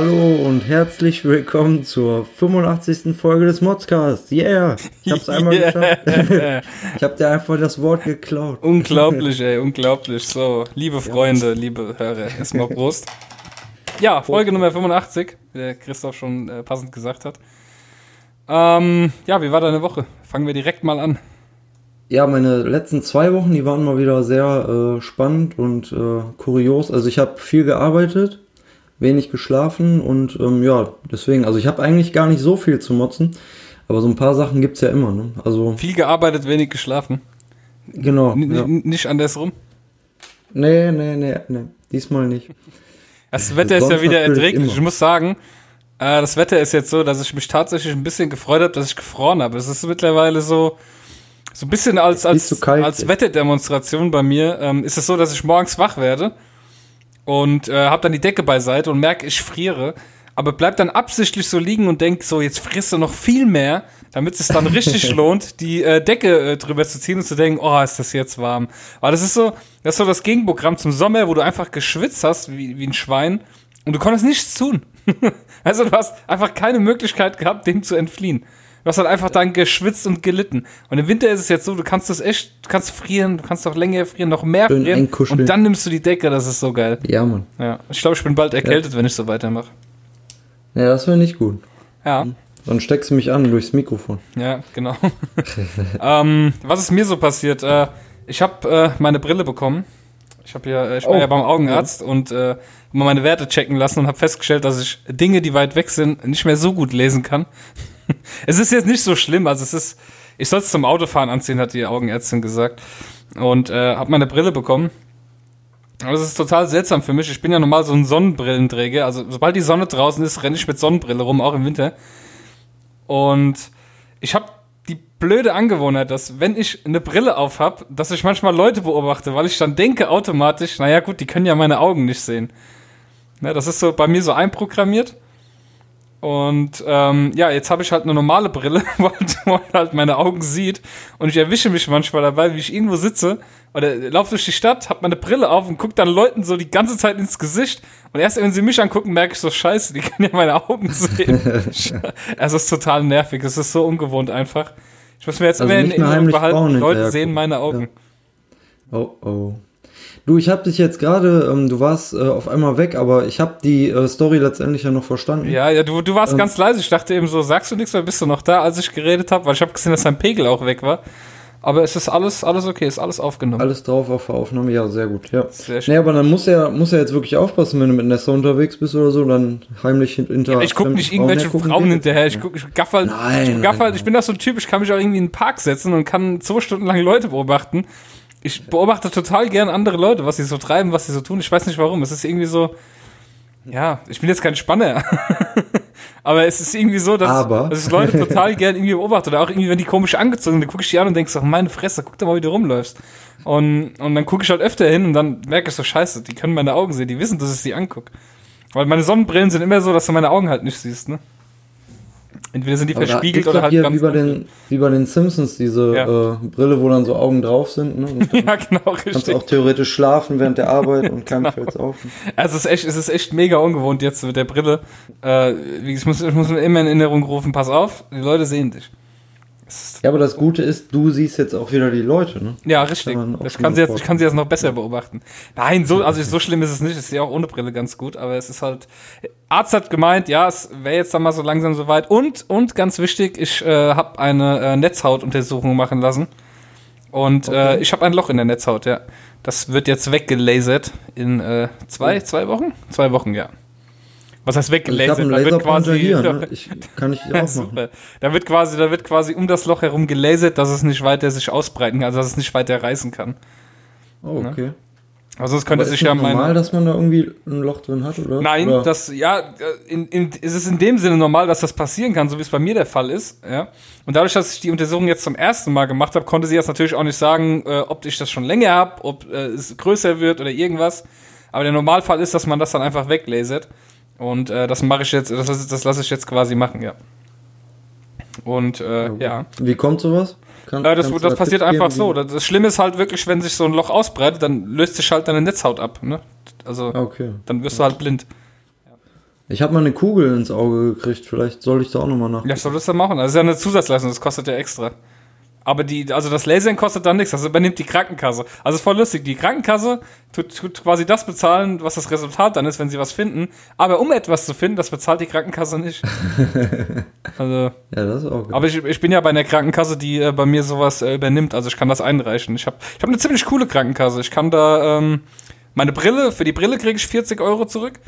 Hallo und herzlich willkommen zur 85. Folge des Modscasts. Yeah! Ich hab's einmal yeah. geschafft. ich hab dir einfach das Wort geklaut. Unglaublich, ey, unglaublich. So, liebe Freunde, ja. liebe Hörer, erstmal Prost. Ja, Folge Nummer 85, wie der Christoph schon äh, passend gesagt hat. Ähm, ja, wie war deine Woche? Fangen wir direkt mal an. Ja, meine letzten zwei Wochen, die waren mal wieder sehr äh, spannend und äh, kurios. Also ich habe viel gearbeitet, wenig geschlafen und ähm, ja, deswegen, also ich habe eigentlich gar nicht so viel zu motzen, aber so ein paar Sachen gibt's ja immer. Ne? Also viel gearbeitet, wenig geschlafen. Genau. N ja. Nicht andersrum? Nee, nee, nee, nee, diesmal nicht. Das Wetter ist ja wieder erträglich. Ich muss sagen, äh, das Wetter ist jetzt so, dass ich mich tatsächlich ein bisschen gefreut habe, dass ich gefroren habe. Es ist mittlerweile so, so ein bisschen als, als, kalt, als Wetterdemonstration bei mir ähm, ist es so, dass ich morgens wach werde und äh, habe dann die Decke beiseite und merke, ich friere, aber bleib dann absichtlich so liegen und denk so, jetzt frisst du noch viel mehr, damit es dann richtig lohnt, die äh, Decke äh, drüber zu ziehen und zu denken, oh, ist das jetzt warm. Aber das ist so, das ist so das Gegenprogramm zum Sommer, wo du einfach geschwitzt hast wie, wie ein Schwein und du konntest nichts tun. also du hast einfach keine Möglichkeit gehabt, dem zu entfliehen. Du hast halt einfach dann geschwitzt und gelitten. Und im Winter ist es jetzt so, du kannst das echt, du kannst frieren, du kannst noch länger frieren, noch mehr Schön frieren. Und dann nimmst du die Decke, das ist so geil. Ja, Mann. Ja. Ich glaube, ich bin bald erkältet, ja. wenn ich so weitermache. Ja, das wäre nicht gut. Ja. Dann steckst du mich an durchs Mikrofon. Ja, genau. ähm, was ist mir so passiert? Äh, ich habe äh, meine Brille bekommen. Ich habe ja, ich war oh, ja beim Augenarzt ja. und äh, mal meine Werte checken lassen und habe festgestellt, dass ich Dinge, die weit weg sind, nicht mehr so gut lesen kann es ist jetzt nicht so schlimm, also es ist, ich soll es zum Autofahren anziehen, hat die Augenärztin gesagt. Und äh, habe meine Brille bekommen. Aber das ist total seltsam für mich. Ich bin ja normal so ein Sonnenbrillenträger. Also sobald die Sonne draußen ist, renne ich mit Sonnenbrille rum, auch im Winter. Und ich habe die blöde Angewohnheit, dass wenn ich eine Brille auf habe, dass ich manchmal Leute beobachte, weil ich dann denke automatisch, naja gut, die können ja meine Augen nicht sehen. Ja, das ist so bei mir so einprogrammiert. Und ähm, ja, jetzt habe ich halt eine normale Brille, weil man halt meine Augen sieht. Und ich erwische mich manchmal dabei, wie ich irgendwo sitze oder laufe durch die Stadt, habe meine Brille auf und gucke dann Leuten so die ganze Zeit ins Gesicht. Und erst wenn sie mich angucken, merke ich so, scheiße, die können ja meine Augen sehen. es ist total nervig, es ist so ungewohnt einfach. Ich muss mir jetzt also immer in Erinnerung behalten, Leute sehen meine Augen. Ja. Oh, oh. Du, ich habe dich jetzt gerade, ähm, du warst äh, auf einmal weg, aber ich habe die äh, Story letztendlich ja noch verstanden. Ja, ja, du, du warst ähm, ganz leise. Ich dachte eben so, sagst du nichts, weil bist du noch da, als ich geredet habe? Weil ich habe gesehen, dass dein Pegel auch weg war. Aber es ist alles, alles okay, ist alles aufgenommen. Alles drauf auf der Aufnahme, ja, sehr gut, ja. Sehr schön. Nee, aber dann muss er, muss er jetzt wirklich aufpassen, wenn du mit Nessa unterwegs bist oder so, dann heimlich hinter. Ja, ich gucke nicht irgendwelche Frauen, Frauen hinterher, ich, guck, ich gaff halt, nein, ich, gaff halt, ich bin da so ein Typ, ich kann mich auch irgendwie in den Park setzen und kann zwei Stunden lang Leute beobachten ich beobachte total gern andere Leute, was sie so treiben, was sie so tun. Ich weiß nicht warum. Es ist irgendwie so, ja, ich bin jetzt kein Spanner. aber es ist irgendwie so, dass, aber. dass ich Leute total gern irgendwie beobachte. Oder auch irgendwie, wenn die komisch angezogen sind, dann gucke ich die an und denke so, meine Fresse, guck doch mal, wie du rumläufst. Und, und dann gucke ich halt öfter hin und dann merke ich so, scheiße, die können meine Augen sehen, die wissen, dass ich sie angucke. Weil meine Sonnenbrillen sind immer so, dass du meine Augen halt nicht siehst, ne? Entweder sind die Aber verspiegelt oder halt ganz. Wie bei, den, wie bei den Simpsons, diese ja. äh, Brille, wo dann so Augen drauf sind. Ne? ja, genau, richtig. Kannst auch theoretisch schlafen während der Arbeit und keinem genau. fällt's auf. Also es ist, echt, es ist echt mega ungewohnt jetzt mit der Brille. Äh, ich, muss, ich muss mir immer in Erinnerung rufen, pass auf, die Leute sehen dich. Ja, aber das Gute ist, du siehst jetzt auch wieder die Leute, ne? Ja, richtig. Kann ich, kann sie jetzt, ich kann sie jetzt noch besser beobachten. Nein, so, also so schlimm ist es nicht. Ich sehe auch ohne Brille ganz gut, aber es ist halt. Arzt hat gemeint, ja, es wäre jetzt dann mal so langsam soweit. Und, und ganz wichtig, ich äh, habe eine äh, Netzhautuntersuchung machen lassen. Und äh, okay. äh, ich habe ein Loch in der Netzhaut, ja. Das wird jetzt weggelasert in äh, zwei, zwei Wochen? Zwei Wochen, ja. Was heißt weggelasert? Also ich da wird quasi hier, ne? ich, kann ich auch Super. Da wird quasi, da wird quasi um das Loch herum gelasert, dass es nicht weiter sich ausbreiten kann, also dass es nicht weiter reißen kann. Oh, ne? okay. Ne? Also es könnte sich ja normal, dass man da irgendwie ein Loch drin hat, oder? Nein, oder? das ja, in, in, es ist in dem Sinne normal, dass das passieren kann, so wie es bei mir der Fall ist. Ja. Und dadurch, dass ich die Untersuchung jetzt zum ersten Mal gemacht habe, konnte sie jetzt natürlich auch nicht sagen, äh, ob ich das schon länger habe, ob äh, es größer wird oder irgendwas. Aber der Normalfall ist, dass man das dann einfach weglasert. Und äh, das mache ich jetzt, das, das lasse ich jetzt quasi machen, ja. Und äh, ja. Wie kommt sowas? Kann, äh, das das passiert einfach so. Das, das, Schlimme ist halt wirklich, wenn sich so ein Loch ausbreitet, dann löst sich halt deine Netzhaut ab. Ne? Also okay. dann wirst du halt blind. Ich habe mal eine Kugel ins Auge gekriegt, vielleicht soll ich da auch nochmal nach. Ja, soll das dann machen? Das ist ja eine Zusatzleistung, das kostet ja extra. Aber die, also das Lasern kostet dann nichts, das übernimmt die Krankenkasse. Also ist voll lustig. Die Krankenkasse tut, tut quasi das bezahlen, was das Resultat dann ist, wenn sie was finden. Aber um etwas zu finden, das bezahlt die Krankenkasse nicht. also. Ja, das ist auch gut. Aber ich, ich bin ja bei einer Krankenkasse, die äh, bei mir sowas äh, übernimmt. Also ich kann das einreichen. Ich habe ich hab eine ziemlich coole Krankenkasse. Ich kann da ähm, meine Brille, für die Brille kriege ich 40 Euro zurück.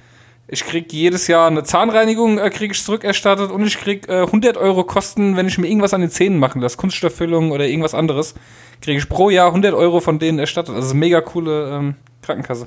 Ich krieg jedes Jahr eine Zahnreinigung, äh, kriege ich zurückerstattet und ich krieg äh, 100 Euro Kosten, wenn ich mir irgendwas an den Zähnen machen lasse, Kunststofffüllung oder irgendwas anderes, kriege ich pro Jahr 100 Euro von denen erstattet. Also mega coole ähm, Krankenkasse.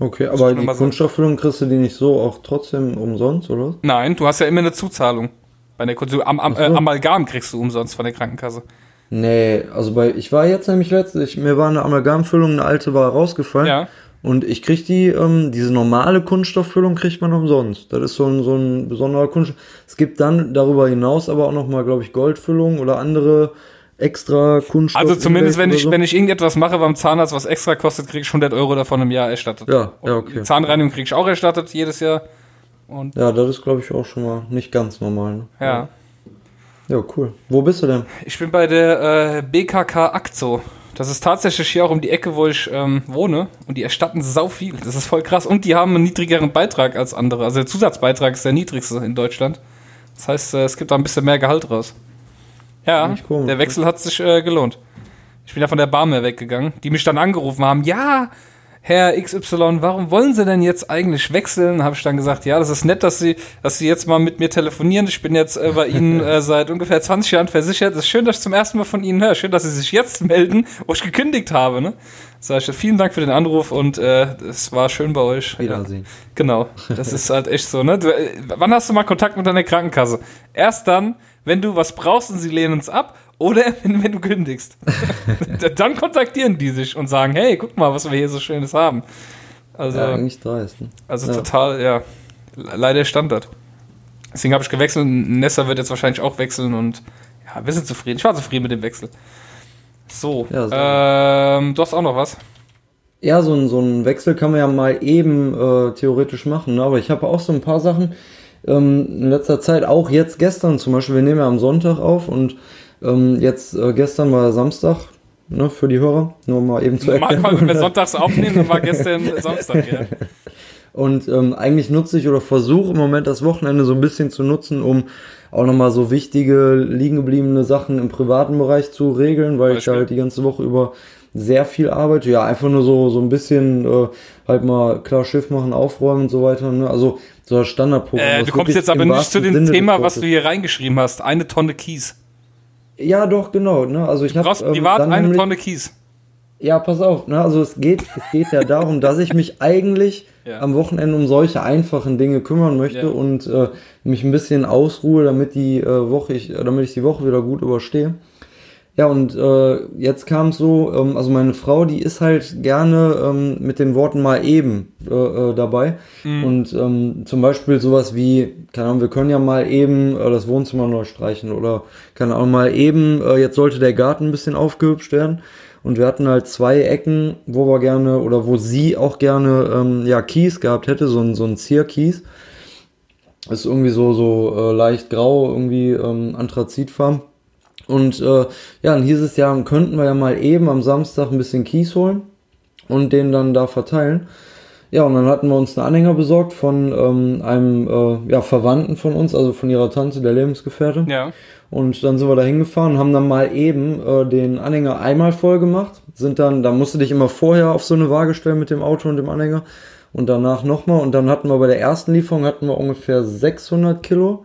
Okay, aber die Kunststofffüllung kriegst du die nicht so auch trotzdem umsonst, oder? Nein, du hast ja immer eine Zuzahlung. Bei der Kunst am, am, äh, Amalgam kriegst du umsonst von der Krankenkasse. Nee, also bei ich war jetzt nämlich letztlich, mir war eine Amalgamfüllung, eine alte war rausgefallen. Ja. Und ich krieg die, ähm, diese normale Kunststofffüllung kriegt man umsonst. Das ist so ein, so ein besonderer Kunststoff. Es gibt dann darüber hinaus aber auch nochmal, glaube ich, Goldfüllung oder andere extra Kunststoff. Also zumindest, wenn ich, so. wenn ich irgendetwas mache beim Zahnarzt, was extra kostet, kriege ich 100 Euro davon im Jahr erstattet. Ja, ja, okay. Zahnreinigung kriege ich auch erstattet jedes Jahr. Und ja, das ist, glaube ich, auch schon mal nicht ganz normal. Ne? Ja. Ja, cool. Wo bist du denn? Ich bin bei der äh, BKK Akzo. Das ist tatsächlich hier auch um die Ecke, wo ich ähm, wohne. Und die erstatten sau viel. Das ist voll krass. Und die haben einen niedrigeren Beitrag als andere. Also der Zusatzbeitrag ist der niedrigste in Deutschland. Das heißt, äh, es gibt da ein bisschen mehr Gehalt raus. Ja, der Wechsel hat sich äh, gelohnt. Ich bin ja von der Barmer weggegangen, die mich dann angerufen haben. Ja, Herr XY, warum wollen Sie denn jetzt eigentlich wechseln? Habe ich dann gesagt, ja, das ist nett, dass Sie, dass Sie jetzt mal mit mir telefonieren. Ich bin jetzt äh, bei Ihnen äh, seit ungefähr 20 Jahren versichert. Es ist schön, dass ich zum ersten Mal von Ihnen höre. Schön, dass Sie sich jetzt melden, wo ich gekündigt habe. Ne? Sag ich, vielen Dank für den Anruf und äh, es war schön bei euch. Wiedersehen. Ja, genau, das ist halt echt so. Ne? Du, äh, wann hast du mal Kontakt mit deiner Krankenkasse? Erst dann, wenn du was brauchst und sie lehnen es ab oder wenn, wenn du kündigst. dann kontaktieren die sich und sagen, hey, guck mal, was wir hier so Schönes haben. Also, ja, eigentlich dreist. Ne? Also ja. total, ja, leider Standard. Deswegen habe ich gewechselt. Nessa wird jetzt wahrscheinlich auch wechseln und ja, wir sind zufrieden. Ich war zufrieden mit dem Wechsel. So, ja, ähm, du hast auch noch was? Ja, so ein, so ein Wechsel kann man ja mal eben äh, theoretisch machen, ne? aber ich habe auch so ein paar Sachen, ähm, in letzter Zeit, auch jetzt gestern zum Beispiel, wir nehmen ja am Sonntag auf und ähm, jetzt äh, gestern war Samstag, ne, für die Hörer, nur mal eben zu erklären. Manchmal, wenn wir sonntags aufnehmen, dann war gestern Samstag, ja. Und ähm, eigentlich nutze ich oder versuche im Moment das Wochenende so ein bisschen zu nutzen, um auch nochmal so wichtige, liegen gebliebene Sachen im privaten Bereich zu regeln, weil Beispiel. ich halt die ganze Woche über sehr viel arbeite. Ja, einfach nur so, so ein bisschen äh, halt mal klar Schiff machen, aufräumen und so weiter. Ne? Also so das Standardprogramm. Äh, du kommst jetzt aber nicht zu dem Sinne Thema, was du hier reingeschrieben hast. Eine Tonne Kies. Ja, doch, genau. Ne? Also ich du brauchst hab, privat ähm, eine nämlich, Tonne Kies. Ja, pass auf. Ne? Also es geht, es geht ja darum, dass ich mich eigentlich ja. am Wochenende um solche einfachen Dinge kümmern möchte ja. und äh, mich ein bisschen ausruhe, damit die äh, Woche ich, damit ich die Woche wieder gut überstehe. Ja, und äh, jetzt kam es so, ähm, also meine Frau, die ist halt gerne ähm, mit den Worten mal eben äh, äh, dabei. Mhm. Und ähm, zum Beispiel sowas wie, keine Ahnung, wir können ja mal eben äh, das Wohnzimmer neu streichen oder keine Ahnung, mal eben, äh, jetzt sollte der Garten ein bisschen aufgehübscht werden. Und wir hatten halt zwei Ecken, wo wir gerne, oder wo sie auch gerne, ähm, ja, Kies gehabt hätte, so ein, so ein Zierkies. Ist irgendwie so, so äh, leicht grau, irgendwie ähm, Anthrazitfarben. Und äh, ja, dann hieß es ja, könnten wir ja mal eben am Samstag ein bisschen Kies holen und den dann da verteilen. Ja, und dann hatten wir uns einen Anhänger besorgt von ähm, einem äh, ja, Verwandten von uns, also von ihrer Tante, der Lebensgefährte. Ja. Und dann sind wir da hingefahren und haben dann mal eben äh, den Anhänger einmal voll gemacht. Sind dann, da musst du dich immer vorher auf so eine Waage stellen mit dem Auto und dem Anhänger. Und danach nochmal. Und dann hatten wir bei der ersten Lieferung hatten wir ungefähr 600 Kilo.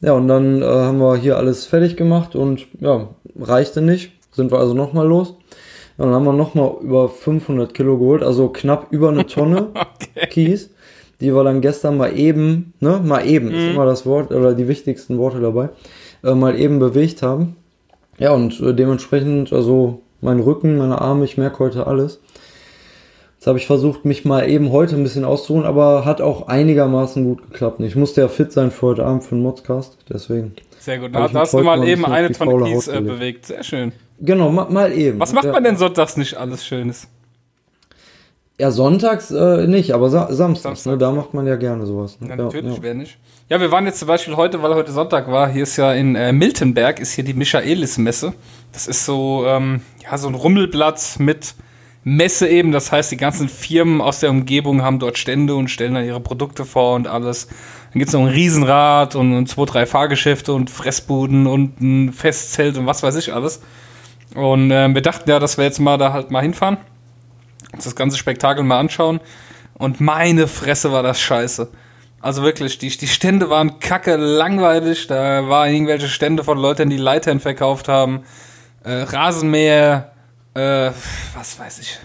Ja, und dann äh, haben wir hier alles fertig gemacht und ja, reichte nicht. Sind wir also nochmal los. Ja, dann haben wir nochmal über 500 Kilo geholt, also knapp über eine Tonne okay. Kies, die wir dann gestern mal eben, ne, mal eben, mhm. ist immer das Wort, oder die wichtigsten Worte dabei, äh, mal eben bewegt haben. Ja, und äh, dementsprechend, also mein Rücken, meine Arme, ich merke heute alles. Jetzt habe ich versucht, mich mal eben heute ein bisschen auszuruhen, aber hat auch einigermaßen gut geklappt. Ich musste ja fit sein für heute Abend für den Modcast, deswegen. Sehr gut, da hast du mal eben eine Tonne Kies äh, bewegt. Sehr schön. Genau, mal, mal eben. Was macht man denn sonntags nicht alles Schönes? Ja, sonntags äh, nicht, aber sa samstags, Samstag. ne, da macht man ja gerne sowas. Ne? Ja, natürlich, ja. wer nicht. Ja, wir waren jetzt zum Beispiel heute, weil heute Sonntag war, hier ist ja in äh, Miltenberg, ist hier die Michaelis-Messe. Das ist so, ähm, ja, so ein Rummelplatz mit Messe eben. Das heißt, die ganzen Firmen aus der Umgebung haben dort Stände und stellen dann ihre Produkte vor und alles. Dann gibt es noch ein Riesenrad und, zwei, drei Fahrgeschäfte und Fressbuden und ein Festzelt und was weiß ich alles. Und äh, wir dachten ja, dass wir jetzt mal da halt mal hinfahren uns das ganze Spektakel mal anschauen. Und meine Fresse war das scheiße. Also wirklich, die, die Stände waren kacke langweilig. Da waren irgendwelche Stände von Leuten, die Leitern verkauft haben. Äh, Rasenmäher, äh, was weiß ich.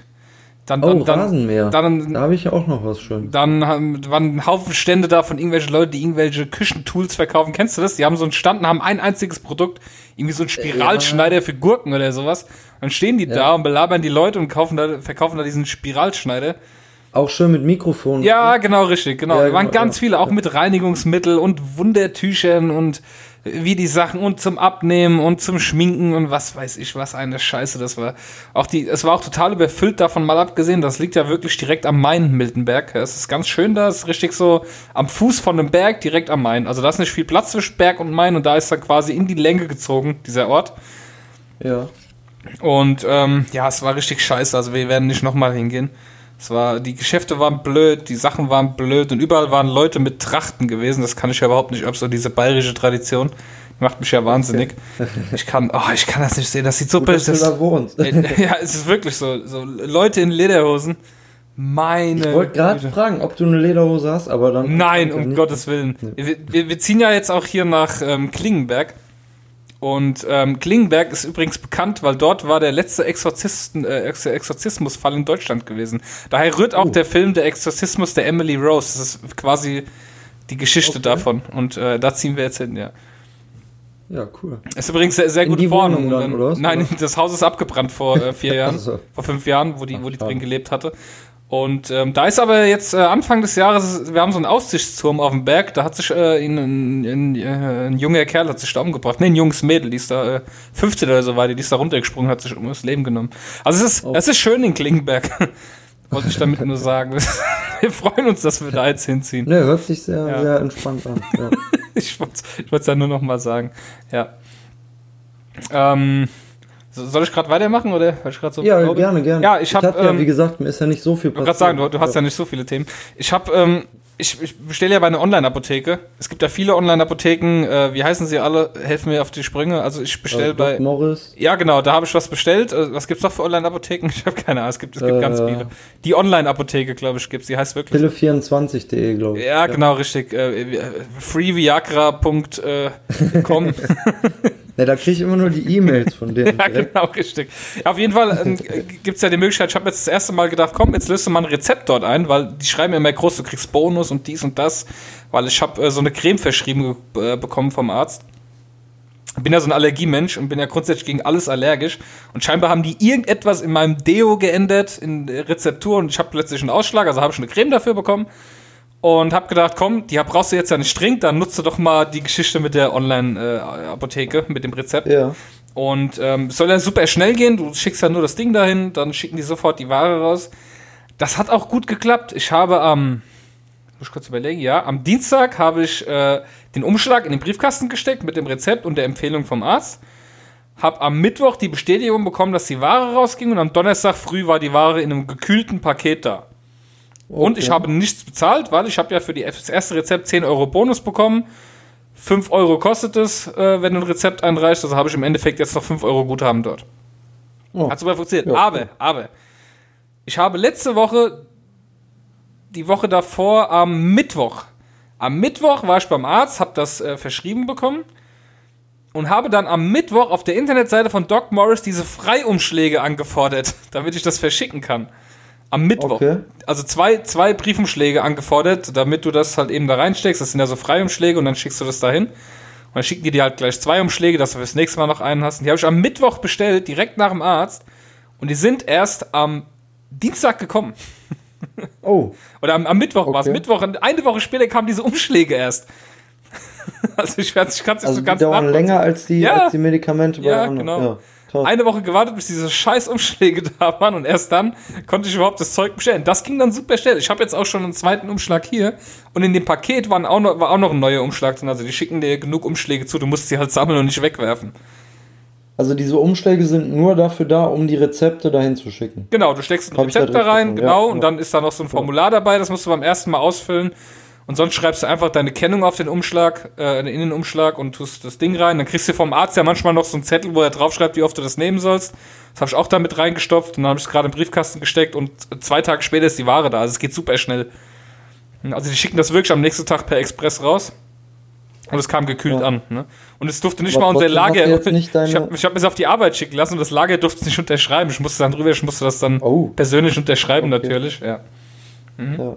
Dann, dann, oh, dann, Rasenmäher. Dann, da habe ich ja auch noch was schön. Dann haben, waren ein Haufen Stände da von irgendwelchen Leuten, die irgendwelche Küchentools verkaufen. Kennst du das? Die haben so einen Stand und haben ein einziges Produkt, irgendwie so ein Spiralschneider ja. für Gurken oder sowas. Dann stehen die ja. da und belabern die Leute und kaufen da, verkaufen da diesen Spiralschneider. Auch schön mit Mikrofon. Ja, genau, richtig, genau. Ja, da waren genau, ganz viele, auch mit Reinigungsmittel und Wundertüchern und wie die Sachen und zum Abnehmen und zum Schminken und was weiß ich, was eine Scheiße das war. Auch die, es war auch total überfüllt davon mal abgesehen. Das liegt ja wirklich direkt am Main, Miltenberg. Es ist ganz schön da, es ist richtig so am Fuß von einem Berg, direkt am Main. Also da ist nicht viel Platz zwischen Berg und Main und da ist er quasi in die Länge gezogen, dieser Ort. Ja. Und ähm, ja, es war richtig scheiße. Also wir werden nicht nochmal hingehen. Es war, die Geschäfte waren blöd, die Sachen waren blöd und überall waren Leute mit Trachten gewesen. Das kann ich ja überhaupt nicht ab, so diese bayerische Tradition. Macht mich ja wahnsinnig. Okay. Ich kann, oh, ich kann das nicht sehen. Das sieht so böse aus. da wohnst. ja, es ist wirklich so. So Leute in Lederhosen. Meine. Ich wollte gerade fragen, ob du eine Lederhose hast, aber dann. Nein, um Gottes Willen. Nee. Wir, wir, ziehen ja jetzt auch hier nach ähm, Klingenberg. Und ähm, Klingenberg ist übrigens bekannt, weil dort war der letzte Exorzisten, äh, Exorzismusfall in Deutschland gewesen. Daher rührt auch oh. der Film Der Exorzismus der Emily Rose. Das ist quasi die Geschichte okay. davon. Und äh, da ziehen wir jetzt hin, ja. Ja, cool. Ist übrigens sehr, sehr gut vorne. Nein, das Haus ist abgebrannt vor äh, vier Jahren, also. vor fünf Jahren, wo die, wo die drin gelebt hatte. Und ähm, da ist aber jetzt äh, Anfang des Jahres, wir haben so einen Aussichtsturm auf dem Berg, da hat sich äh, ein, ein, ein, äh, ein, junger Kerl hat sich da umgebracht. Ne, ein junges Mädel, die ist da, äh, 15 oder so die, die ist da runtergesprungen, hat sich um das Leben genommen. Also es ist, oh. es ist schön in Klingenberg. Wollte ich damit nur sagen. wir freuen uns, dass wir da jetzt hinziehen. Ne, hört sich sehr, ja. sehr entspannt an. Ja. ich wollte es ja nur noch mal sagen. Ja. Ähm, soll ich gerade weitermachen oder ich so Ja, glaube? gerne, gerne. Ja, ich habe ähm, ja, wie gesagt, mir ist ja nicht so viel passiert. Ich sagen, du, du hast ja. ja. nicht so viele Themen. Ich habe ähm, ich, ich bestelle ja bei einer Online-Apotheke. Es gibt ja viele Online-Apotheken. Äh, wie heißen sie alle? Helfen mir auf die Sprünge. Also ich bestelle äh, bei. Morris. Ja, genau. Da habe ich was bestellt. Äh, was gibt's noch für Online-Apotheken? Ich habe keine Ahnung. Es gibt, es gibt ganz äh. viele. Die Online-Apotheke, glaube ich, gibt's. Die heißt wirklich. Pille24.de, glaube ich. Ja, ja, genau, richtig. Äh, freeviagra.com. Ja, da kriege ich immer nur die E-Mails von denen. ja, genau, richtig. Ja, auf jeden Fall ähm, gibt es ja die Möglichkeit, ich habe jetzt das erste Mal gedacht, komm, jetzt löst du mal ein Rezept dort ein, weil die schreiben immer groß, du kriegst Bonus und dies und das, weil ich habe äh, so eine Creme verschrieben äh, bekommen vom Arzt. Bin ja so ein Allergiemensch und bin ja grundsätzlich gegen alles allergisch. Und scheinbar haben die irgendetwas in meinem Deo geändert, in der Rezeptur, und ich habe plötzlich einen Ausschlag, also habe ich eine Creme dafür bekommen und habe gedacht, komm, die brauchst du jetzt ja nicht dringend, dann nutze doch mal die Geschichte mit der Online-Apotheke, äh, mit dem Rezept. Ja. Und ähm, soll ja super schnell gehen, du schickst ja nur das Ding dahin, dann schicken die sofort die Ware raus. Das hat auch gut geklappt. Ich habe am, muss ich kurz überlegen, ja, am Dienstag habe ich äh, den Umschlag in den Briefkasten gesteckt mit dem Rezept und der Empfehlung vom Arzt. Hab am Mittwoch die Bestätigung bekommen, dass die Ware rausging und am Donnerstag früh war die Ware in einem gekühlten Paket da. Okay. Und ich habe nichts bezahlt, weil ich habe ja für die, das erste Rezept 10 Euro Bonus bekommen. 5 Euro kostet es, äh, wenn du ein Rezept einreichst. Also habe ich im Endeffekt jetzt noch 5 Euro Guthaben dort. Oh. Hat super funktioniert. Ja. Aber, aber, ich habe letzte Woche, die Woche davor, am Mittwoch, am Mittwoch war ich beim Arzt, habe das äh, verschrieben bekommen und habe dann am Mittwoch auf der Internetseite von Doc Morris diese Freiumschläge angefordert, damit ich das verschicken kann. Am Mittwoch. Okay. Also zwei, zwei Briefumschläge angefordert, damit du das halt eben da reinsteckst. Das sind ja so Freiumschläge und dann schickst du das dahin. Und dann schicken die dir halt gleich zwei Umschläge, dass du fürs nächste Mal noch einen hast. Und die habe ich am Mittwoch bestellt, direkt nach dem Arzt. Und die sind erst am Dienstag gekommen. Oh. Oder am, am Mittwoch okay. war es. Mittwoch, eine Woche später kamen diese Umschläge erst. also ich, ich kann es nicht also so ganz die dauern länger als die, ja. als die Medikamente bei Ja, anderen. genau. Ja. Eine Woche gewartet, bis diese scheiß Umschläge da waren und erst dann konnte ich überhaupt das Zeug bestellen. Das ging dann super schnell. Ich habe jetzt auch schon einen zweiten Umschlag hier und in dem Paket waren auch noch, war auch noch ein neuer Umschlag drin. Also die schicken dir genug Umschläge zu, du musst sie halt sammeln und nicht wegwerfen. Also diese Umschläge sind nur dafür da, um die Rezepte dahin zu schicken. Genau, du steckst ein Rezept da rein, genau, ja, und dann ist da noch so ein Formular dabei, das musst du beim ersten Mal ausfüllen. Und sonst schreibst du einfach deine Kennung auf den Umschlag, äh, den Innenumschlag und tust das Ding rein. Dann kriegst du vom Arzt ja manchmal noch so einen Zettel, wo er draufschreibt, wie oft du das nehmen sollst. Das habe ich auch damit reingestopft und dann habe ich es gerade im Briefkasten gesteckt und zwei Tage später ist die Ware da. Also es geht super schnell. Also die schicken das wirklich am nächsten Tag per Express raus. Und es kam gekühlt ja. an. Ne? Und es durfte nicht Aber mal unser Lager. Ich habe hab es auf die Arbeit schicken lassen und das Lager durfte es nicht unterschreiben. Ich musste dann drüber, ich musste das dann oh. persönlich unterschreiben, okay. natürlich. Ja. Mhm. ja.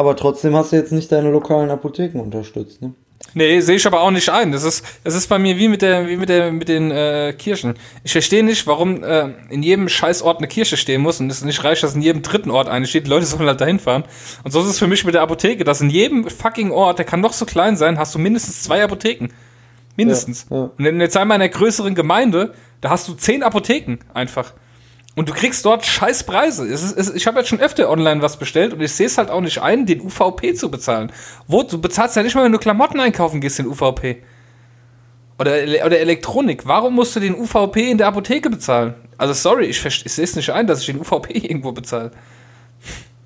Aber trotzdem hast du jetzt nicht deine lokalen Apotheken unterstützt, ne? Nee, sehe ich aber auch nicht ein. Das ist, das ist bei mir wie mit der, wie mit der, mit den äh, Kirchen. Ich verstehe nicht, warum äh, in jedem Scheißort eine Kirche stehen muss und es nicht reicht, dass in jedem dritten Ort eine steht. Die Leute sollen halt dahin fahren. Und so ist es für mich mit der Apotheke, dass in jedem fucking Ort, der kann noch so klein sein, hast du mindestens zwei Apotheken. Mindestens. Ja, ja. Und jetzt einmal in einer größeren Gemeinde, da hast du zehn Apotheken einfach. Und du kriegst dort scheiß Preise. Es ist, es, ich habe jetzt schon öfter online was bestellt und ich sehe es halt auch nicht ein, den UVP zu bezahlen. Wo, du bezahlst ja nicht mal, wenn du Klamotten einkaufen gehst, den UVP. Oder, oder Elektronik. Warum musst du den UVP in der Apotheke bezahlen? Also sorry, ich, ich sehe es nicht ein, dass ich den UVP irgendwo bezahle.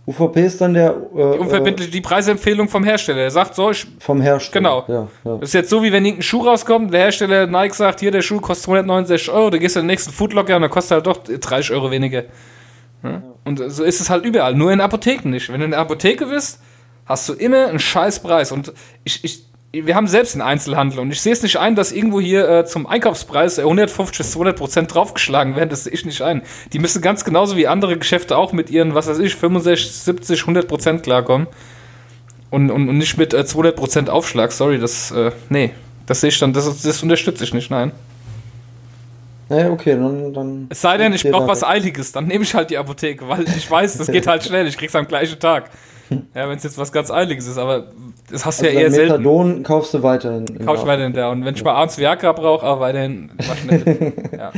UVP ist dann der. Äh, die unverbindliche die Preisempfehlung vom Hersteller. Er sagt so, ich, Vom Hersteller. Genau. Ja, ja. Das ist jetzt so, wie wenn irgendein Schuh rauskommt, der Hersteller Nike sagt, hier, der Schuh kostet 169 Euro, du gehst in den nächsten Foodlocker und dann kostet halt doch 30 Euro weniger. Ja? Und so ist es halt überall, nur in Apotheken nicht. Wenn du in der Apotheke bist, hast du immer einen scheiß Preis. Und ich, ich, wir haben selbst einen Einzelhandel und ich sehe es nicht ein, dass irgendwo hier äh, zum Einkaufspreis 150 bis 200 Prozent draufgeschlagen werden. Das sehe ich nicht ein. Die müssen ganz genauso wie andere Geschäfte auch mit ihren, was weiß ich, 65, 70, 100 Prozent klarkommen. Und, und, und nicht mit äh, 200 Prozent Aufschlag. Sorry, das, äh, nee, das sehe ich dann, das, das unterstütze ich nicht, nein. Naja, okay, dann. dann es sei denn, ich brauche was Eiliges, dann nehme ich halt die Apotheke, weil ich weiß, das geht halt schnell, ich krieg's am gleichen Tag. Ja, wenn es jetzt was ganz Eiliges ist, aber das hast du also ja eher selten. Methadon kaufst du weiterhin. Kauf ich weiterhin da. Und wenn ich mal abends Viagra brauche, auch weiterhin ja.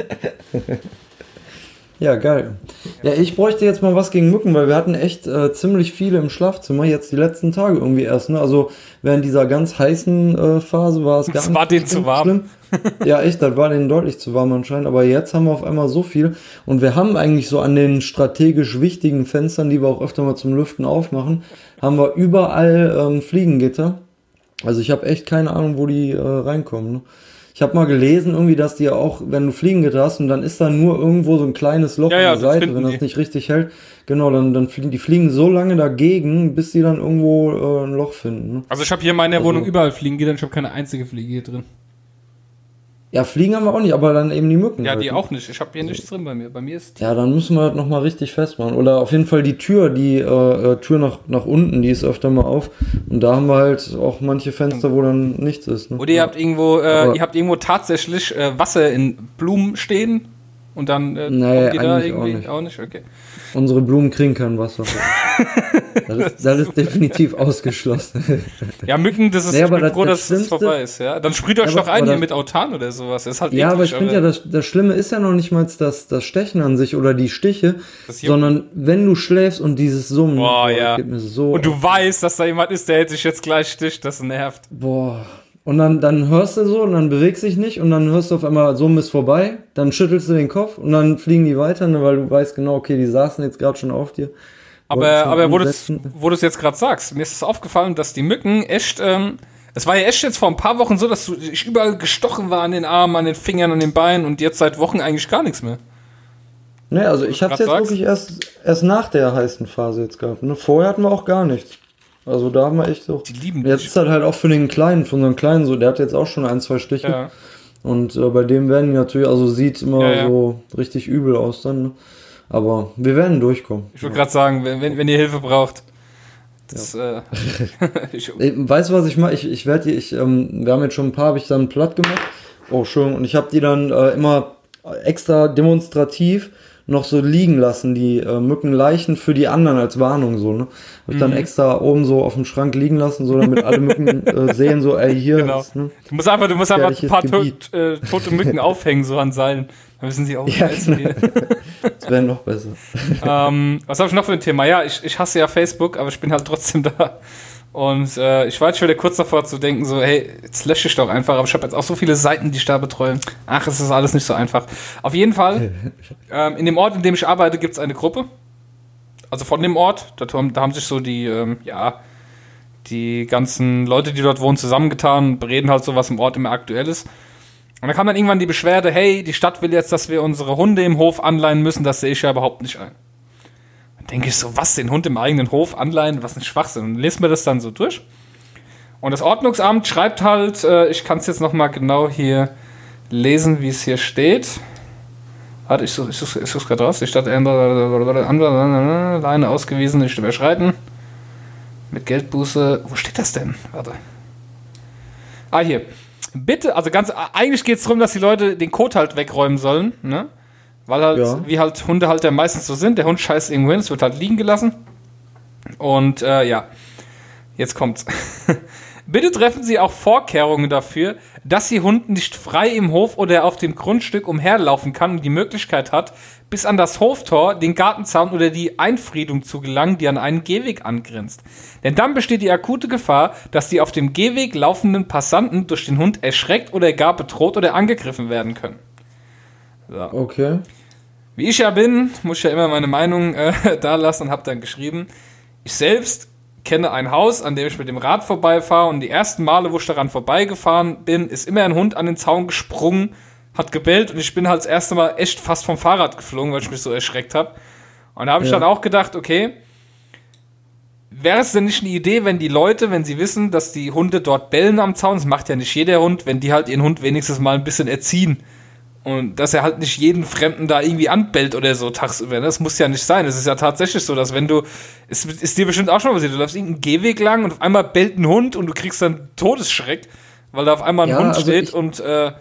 Ja, geil. Ja, ich bräuchte jetzt mal was gegen Mücken, weil wir hatten echt äh, ziemlich viele im Schlafzimmer, jetzt die letzten Tage irgendwie erst. Ne? Also während dieser ganz heißen äh, Phase war es gar das nicht war denen zu warm. Schlimm ja, echt, das war denen deutlich zu warm anscheinend. Aber jetzt haben wir auf einmal so viel. Und wir haben eigentlich so an den strategisch wichtigen Fenstern, die wir auch öfter mal zum Lüften aufmachen, haben wir überall ähm, Fliegengitter. Also ich habe echt keine Ahnung, wo die äh, reinkommen. Ne? Ich habe mal gelesen, irgendwie, dass die ja auch, wenn du Fliegengitter hast und dann ist da nur irgendwo so ein kleines Loch ja, ja, an der Seite, wenn das die. nicht richtig hält. Genau, dann, dann fliegen die fliegen so lange dagegen, bis sie dann irgendwo äh, ein Loch finden. Ne? Also ich habe hier in meiner also, Wohnung überall Fliegengitter, ich habe keine einzige Fliege hier drin. Ja, Fliegen haben wir auch nicht, aber dann eben die Mücken. Ja, halt. die auch nicht. Ich habe hier nichts drin bei mir. Bei mir ist. Ja, dann müssen wir das nochmal richtig festmachen. Oder auf jeden Fall die Tür, die äh, äh, Tür nach, nach unten, die ist öfter mal auf. Und da haben wir halt auch manche Fenster, wo dann nichts ist. Ne? Oder ihr habt irgendwo, äh, ihr habt irgendwo tatsächlich äh, Wasser in Blumen stehen und dann äh, nee, die da irgendwie auch nicht. auch nicht. Okay. Unsere Blumen kriegen kein Wasser. das, ist, das ist definitiv ausgeschlossen. ja, Mücken, das ist nee, aber das, froh, dass es vorbei ist. Ja? Dann sprüht euch doch ein hier mit Autan oder sowas. Das ist halt ja, aber ich finde ja, das, das Schlimme ist ja noch nicht mal das, das Stechen an sich oder die Stiche, sondern wenn du schläfst und dieses Summen, boah, ja. geht mir so. Und du weißt, dass da jemand ist, der hält sich jetzt gleich sticht, das nervt. Boah. Und dann, dann hörst du so und dann bewegst dich nicht und dann hörst du auf einmal, Summen ist vorbei, dann schüttelst du den Kopf und dann fliegen die weiter, ne, weil du weißt genau, okay, die saßen jetzt gerade schon auf dir. Aber, aber wo du es jetzt gerade sagst, mir ist es aufgefallen, dass die Mücken echt, ähm, es war ja echt jetzt vor ein paar Wochen so, dass du, ich überall gestochen war an den Armen, an den Fingern, an den Beinen und jetzt seit Wochen eigentlich gar nichts mehr. Ne, also ich hab's jetzt sagst. wirklich erst, erst nach der heißen Phase jetzt gehabt. Ne? Vorher hatten wir auch gar nichts. Also da haben wir echt so. Die lieben Jetzt ist halt halt auch für den Kleinen, für unseren Kleinen so, der hat jetzt auch schon ein, zwei Stiche. Ja. Und äh, bei dem werden die natürlich, also sieht immer ja, ja. so richtig übel aus dann. Ne? Aber wir werden durchkommen. Ich wollte gerade sagen, wenn, wenn, ihr Hilfe braucht. Das, ja. äh, weißt du, was ich mache? Ich, ich werde die, ich, ähm, wir haben jetzt schon ein paar, habe ich dann platt gemacht. Oh, schön. Und ich habe die dann äh, immer extra demonstrativ noch so liegen lassen, die äh, Mückenleichen für die anderen als Warnung so, ne? Hab ich Mhm. dann extra oben so auf dem Schrank liegen lassen, so damit alle Mücken äh, sehen, so, ey, hier Genau. ist, ne? Du musst einfach, du musst einfach ein paar to äh, tote Mücken aufhängen, so an Seilen. Dann wissen sie auch, Ja, hier? Das wäre noch besser. ähm, was habe ich noch für ein Thema? Ja, ich, ich hasse ja Facebook, aber ich bin halt trotzdem da. Und äh, ich war jetzt schon wieder kurz davor zu denken, so, hey, jetzt lösche ich doch einfach, aber ich habe jetzt auch so viele Seiten, die ich da betreue. Ach, es ist alles nicht so einfach. Auf jeden Fall, ähm, in dem Ort, in dem ich arbeite, gibt es eine Gruppe. Also von dem Ort, da, haben- da haben sich so die, ähm, ja, die ganzen Leute, die dort wohnen, zusammengetan, bereden halt so, was im Ort immer aktuell ist. Und dann kam dann irgendwann die Beschwerde, hey, die Stadt will jetzt, dass wir unsere Hunde im Hof anleihen müssen, das sehe ich ja überhaupt nicht ein. Denke ich so, was, den Hund im eigenen Hof anleihen, was ein Schwachsinn. Und lesen wir das dann so durch. Und das Ordnungsamt schreibt halt, äh, ich kann es jetzt nochmal genau hier lesen, wie es hier steht. Warte, ich suche ich such, gerade raus. Die Stadt Leine ausgewiesen, nicht überschreiten. Mit Geldbuße. Wo steht das denn? Warte. Ah, hier. Bitte, also ganz, eigentlich geht es darum, dass die Leute den Kot halt wegräumen sollen, ne? Weil halt, Ja. wie halt Hunde halt ja meistens so sind, der Hund scheißt irgendwo hin, es wird halt liegen gelassen. Und äh, ja, jetzt kommt's. Bitte treffen Sie auch Vorkehrungen dafür, dass Ihr Hund nicht frei im Hof oder auf dem Grundstück umherlaufen kann und die Möglichkeit hat, bis an das Hoftor, den Gartenzaun oder die Einfriedung zu gelangen, die an einen Gehweg angrenzt. Denn dann besteht die akute Gefahr, dass die auf dem Gehweg laufenden Passanten durch den Hund erschreckt oder gar bedroht oder angegriffen werden können. Okay. Wie ich ja bin, muss ich ja immer meine Meinung äh, da lassen und habe dann geschrieben, ich selbst kenne ein Haus, an dem ich mit dem Rad vorbeifahre und die ersten Male, wo ich daran vorbeigefahren bin, ist immer ein Hund an den Zaun gesprungen, hat gebellt und ich bin halt das erste Mal echt fast vom Fahrrad geflogen, weil ich mich so erschreckt habe. Und da habe ich Ja. dann auch gedacht, okay, wäre es denn nicht eine Idee, wenn die Leute, wenn sie wissen, dass die Hunde dort bellen am Zaun, das macht ja nicht jeder Hund, wenn die halt ihren Hund wenigstens mal ein bisschen erziehen. Und dass er halt nicht jeden Fremden da irgendwie anbellt oder so tagsüber. ne? Das muss ja nicht sein. Es ist ja tatsächlich so, dass wenn du, es ist dir bestimmt auch schon mal passiert, du läufst irgendeinen Gehweg lang und auf einmal bellt ein Hund und du kriegst dann Todesschreck, weil da auf einmal ein Ja, Hund also steht ich- und äh,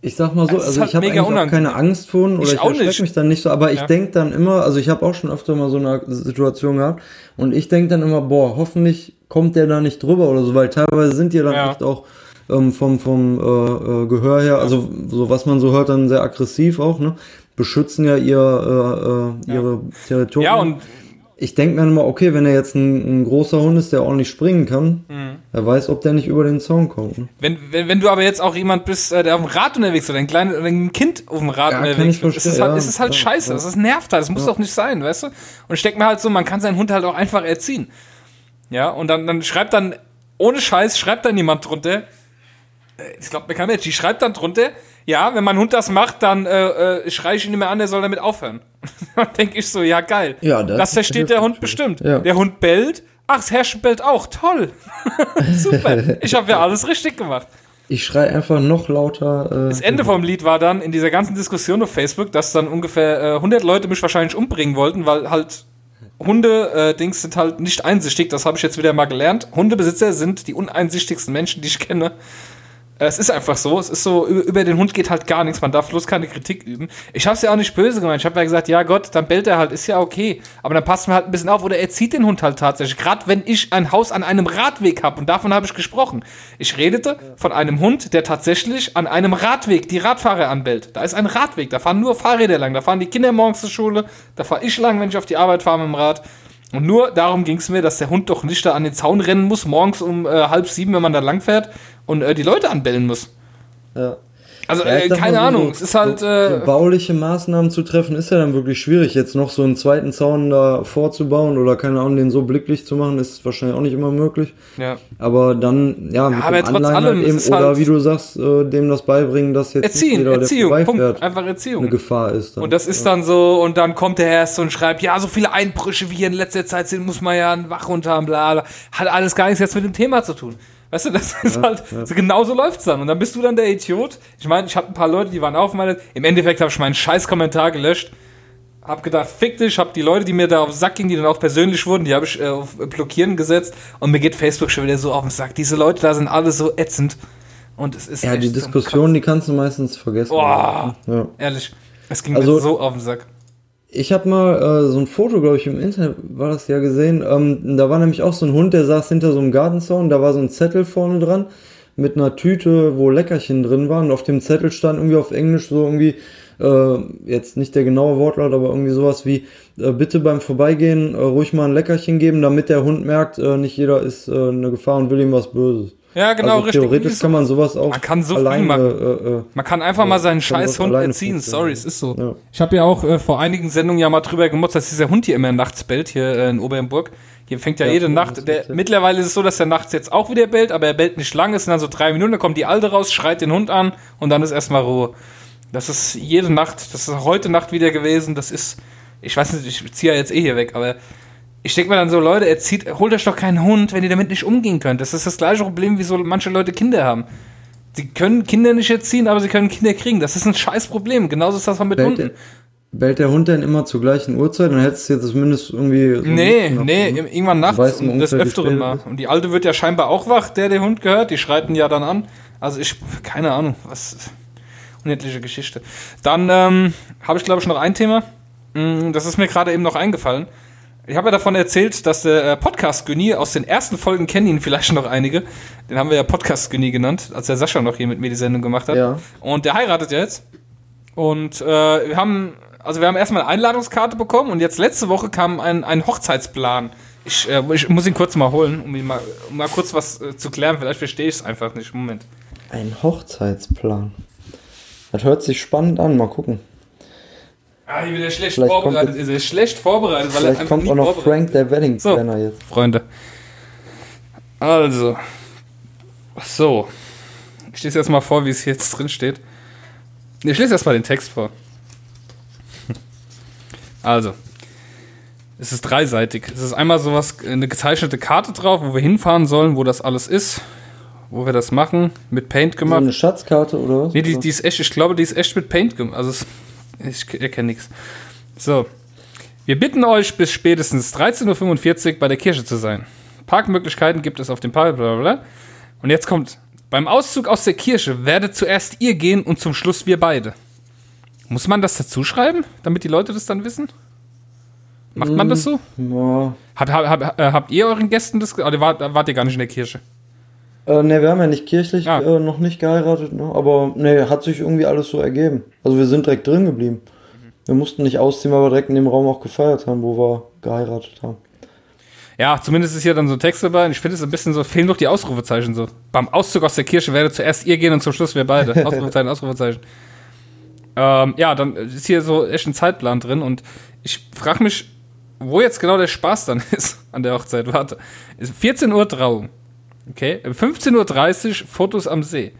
Ich sag mal so, also halt ich habe eigentlich auch keine Angst vor oder Ich ich, erschrecke mich dann nicht so, aber ich Ja. denk dann immer, also ich habe auch schon öfter mal so eine Situation gehabt und ich denk dann immer, boah, hoffentlich kommt der da nicht drüber oder so, weil teilweise sind die dann Ja. echt auch ähm, vom, vom äh, äh, Gehör her, also so was man so hört, dann sehr aggressiv auch, ne? Beschützen ja ihr äh, äh, ihre Territorien. ja und ich denke mir immer, okay, wenn er jetzt ein, ein großer Hund ist, der ordentlich springen kann, Mhm. wer weiß, ob der nicht über den Zaun kommt. Ne? wenn, wenn, wenn du aber jetzt auch jemand bist, äh, der auf dem Rad unterwegs ist oder ein kleines oder ein Kind auf dem Rad Ja, unterwegs ist, ist es halt, ja, ist es halt ja, scheiße. ja. Das ist nervt halt. Das muss doch nicht sein, weißt du? Und ich denke mir halt so, man kann seinen Hund halt auch einfach erziehen. Ja, und dann, dann schreibt dann, ohne Scheiß, schreibt dann jemand drunter, ich glaube, mir kein Mensch, die schreibt dann drunter, ja, wenn mein Hund das macht, dann äh, äh, schreie ich ihn immer an, der soll damit aufhören. dann denke ich so, ja, geil. Ja, das- das versteht der Hund bestimmt. Ja. Der Hund bellt, ach, das Herrchen bellt auch, toll. Super, ich habe ja alles richtig gemacht. Ich schrei einfach noch lauter. Äh, Das Ende vom Lied war dann in dieser ganzen Diskussion auf Facebook, dass dann ungefähr äh, 100 Leute mich wahrscheinlich umbringen wollten, weil halt Hunde, äh, sind halt nicht einsichtig, das habe ich jetzt wieder mal gelernt. Hundebesitzer sind die uneinsichtigsten Menschen, die ich kenne. Äh, Es ist einfach so, es ist so, über, den Hund geht halt gar nichts, man darf bloß keine Kritik üben. Ich habe es ja auch nicht böse gemeint, ich habe ja gesagt, ja Gott, dann bellt er halt, ist ja okay. Aber dann passt man halt ein bisschen auf oder er zieht den Hund halt tatsächlich. Gerade wenn ich ein Haus an einem Radweg habe und davon habe ich gesprochen. Ich redete von einem Hund, der tatsächlich an einem Radweg die Radfahrer anbellt. Da ist ein Radweg, da fahren nur Fahrräder lang, da fahren die Kinder morgens zur Schule, da fahre ich lang, wenn ich auf die Arbeit fahre mit dem Rad. Und nur darum ging es mir, dass der Hund doch nicht da an den Zaun rennen muss, morgens um äh, halb sieben, wenn man da lang fährt und äh, die Leute anbellen muss. ja. Also, Ja, äh, keine so, Ahnung, so- es ist halt. so, Äh, bauliche Maßnahmen zu treffen, ist ja dann wirklich schwierig. Jetzt noch so einen zweiten Zaun da vorzubauen oder keine Ahnung, den so blicklich zu machen, ist wahrscheinlich auch nicht immer möglich. ja. Aber dann, ja, mit aber dem trotz allem, halt eben, ist oder halt- wie du sagst, äh, dem das beibringen, dass jetzt Erziehen, jeder, der Erziehung, Punkt. vorbeifährt, Einfach Erziehung. eine Gefahr ist. Dann. Und das ist dann so, und dann kommt der Erste und schreibt, ja, so viele Einbrüche wie hier in letzter Zeit sind, muss man ja einen Wachhund haben, bla, bla. Hat alles gar nichts jetzt mit dem Thema zu tun. Weißt du, das ist halt, so genau so läuft's dann. Und dann bist du dann der Idiot. Ich meine, ich hatte ein paar Leute, die waren auf meine, im Endeffekt habe ich meinen scheiß Kommentar gelöscht. Hab gedacht, fick dich, hab die Leute, die mir da auf den Sack gingen, die dann auch persönlich wurden, die habe ich äh, auf Blockieren gesetzt. Und mir geht Facebook schon wieder so auf den Sack. Diese Leute da sind alle so ätzend. Und es ist ja, die Diskussion, die kannst du meistens vergessen. Boah. Ja. Ehrlich, es ging Also- mir so auf den Sack. Ich habe mal äh, so ein Foto, glaube ich, im Internet war das ja gesehen. Ähm, da war nämlich auch so ein Hund, der saß hinter so einem Gartenzaun. Da war so ein Zettel vorne dran mit einer Tüte, wo Leckerchen drin waren. Und auf dem Zettel stand irgendwie auf Englisch so irgendwie, äh, jetzt nicht der genaue Wortlaut, aber irgendwie sowas wie, äh, bitte beim Vorbeigehen äh, ruhig mal ein Leckerchen geben, damit der Hund merkt, äh, nicht jeder ist äh, eine Gefahr und will ihm was Böses. Ja, genau, also richtig. Theoretisch kann man sowas auch Man kann so viel alleine, machen. äh, äh, Man kann einfach mal seinen scheiß Hund erziehen. Sorry, es ist so. Ja. Ich habe ja auch äh, vor einigen Sendungen ja mal drüber gemotzt, dass dieser Hund hier immer nachts bellt, hier äh, in Oberenburg. Hier fängt ja, Ja, jede Nacht. Der, mittlerweile ist es so, dass er nachts jetzt auch wieder bellt, aber er bellt nicht lange, es sind dann so drei Minuten, dann kommt die Alte raus, schreit den Hund an und dann ist erstmal Ruhe. Das ist jede Nacht, das ist heute Nacht wieder gewesen, das ist, ich weiß nicht, ich ziehe ja jetzt eh hier weg, aber ich denke mir dann so, Leute, erzieht, holt euch doch keinen Hund, wenn ihr damit nicht umgehen könnt. Das ist das gleiche Problem, wie so manche Leute Kinder haben. Sie können Kinder nicht erziehen, aber sie können Kinder kriegen. Das ist ein scheiß Problem. Genauso ist das auch mit Bellt Hunden. der, bellt der Hund denn immer zur gleichen Uhrzeit? Dann hättest du jetzt zumindest irgendwie. So Nee, nee, Licht noch- irgendwann nachts weißt und des Öfteren mal. ist. Und die Alte wird ja scheinbar auch wach, der der Hund gehört. Die schreiten ja dann an. Also ich, keine Ahnung, was. Unendliche Geschichte. Dann ähm, habe ich, glaube ich, noch ein Thema. Mm, Das ist mir gerade eben noch eingefallen. Ich habe ja davon erzählt, dass der äh, Podcast Günni aus den ersten Folgen kennen ihn vielleicht noch einige. Den haben wir ja Podcast Günni genannt, als der Sascha noch hier mit mir die Sendung gemacht hat. Ja. Und der heiratet jetzt. Und äh, wir haben, also wir haben erstmal eine Einladungskarte bekommen und jetzt letzte Woche kam ein, ein Hochzeitsplan. Ich, äh, ich muss ihn kurz mal holen, um, ihn mal, um mal kurz was äh, zu klären. Vielleicht verstehe ich es einfach nicht. Moment. Ein Hochzeitsplan. Das hört sich spannend an, mal gucken. Ah, hier wieder schlecht Vielleicht vorbereitet. jetzt- Ist er schlecht vorbereitet, weil er Vielleicht einfach kommt auch noch Frank, der Wedding So. Planner jetzt. Freunde. Also. So. Ich lese jetzt mal vor, wie es hier jetzt drin steht. Ich lese erst mal den Text vor. Also. Es ist dreiseitig. Es ist einmal sowas, eine gezeichnete Karte drauf, wo wir hinfahren sollen, wo das alles ist, wo wir das machen, mit Paint So gemacht. eine Schatzkarte oder was? Nee, die, die ist echt, ich glaube, die ist echt mit Paint gemacht. Also, es, ich erkenne nichts. So. Wir bitten euch, bis spätestens 13.45 Uhr bei der Kirche zu sein. Parkmöglichkeiten gibt es auf dem Park, bla bla bla. Und jetzt kommt, beim Auszug aus der Kirche werdet zuerst ihr gehen und zum Schluss wir beide. Muss man das dazu schreiben, damit die Leute das dann wissen? Macht man das so? Ja. Habt, hab, hab, äh, habt ihr euren Gästen das, ge- oder wart, wart ihr gar nicht in der Kirche? Äh, ne, wir haben ja nicht kirchlich Ah. äh, noch nicht geheiratet, ne? aber ne, hat sich irgendwie alles so ergeben. Also wir sind direkt drin geblieben. Wir mussten nicht ausziehen, weil wir direkt in dem Raum auch gefeiert haben, wo wir geheiratet haben. Ja, zumindest ist hier dann so ein Text dabei. Und ich finde es ein bisschen so, fehlen doch die Ausrufezeichen so. Beim Auszug aus der Kirche werdet zuerst ihr gehen und zum Schluss wir beide. Ausrufezeichen, Ausrufezeichen. Ähm, ja, dann ist hier so echt ein Zeitplan drin und ich frage mich, wo jetzt genau der Spaß dann ist an der Hochzeit. Warte. Ist 14 Uhr Trauung. Okay. 15.30 Uhr Fotos am See.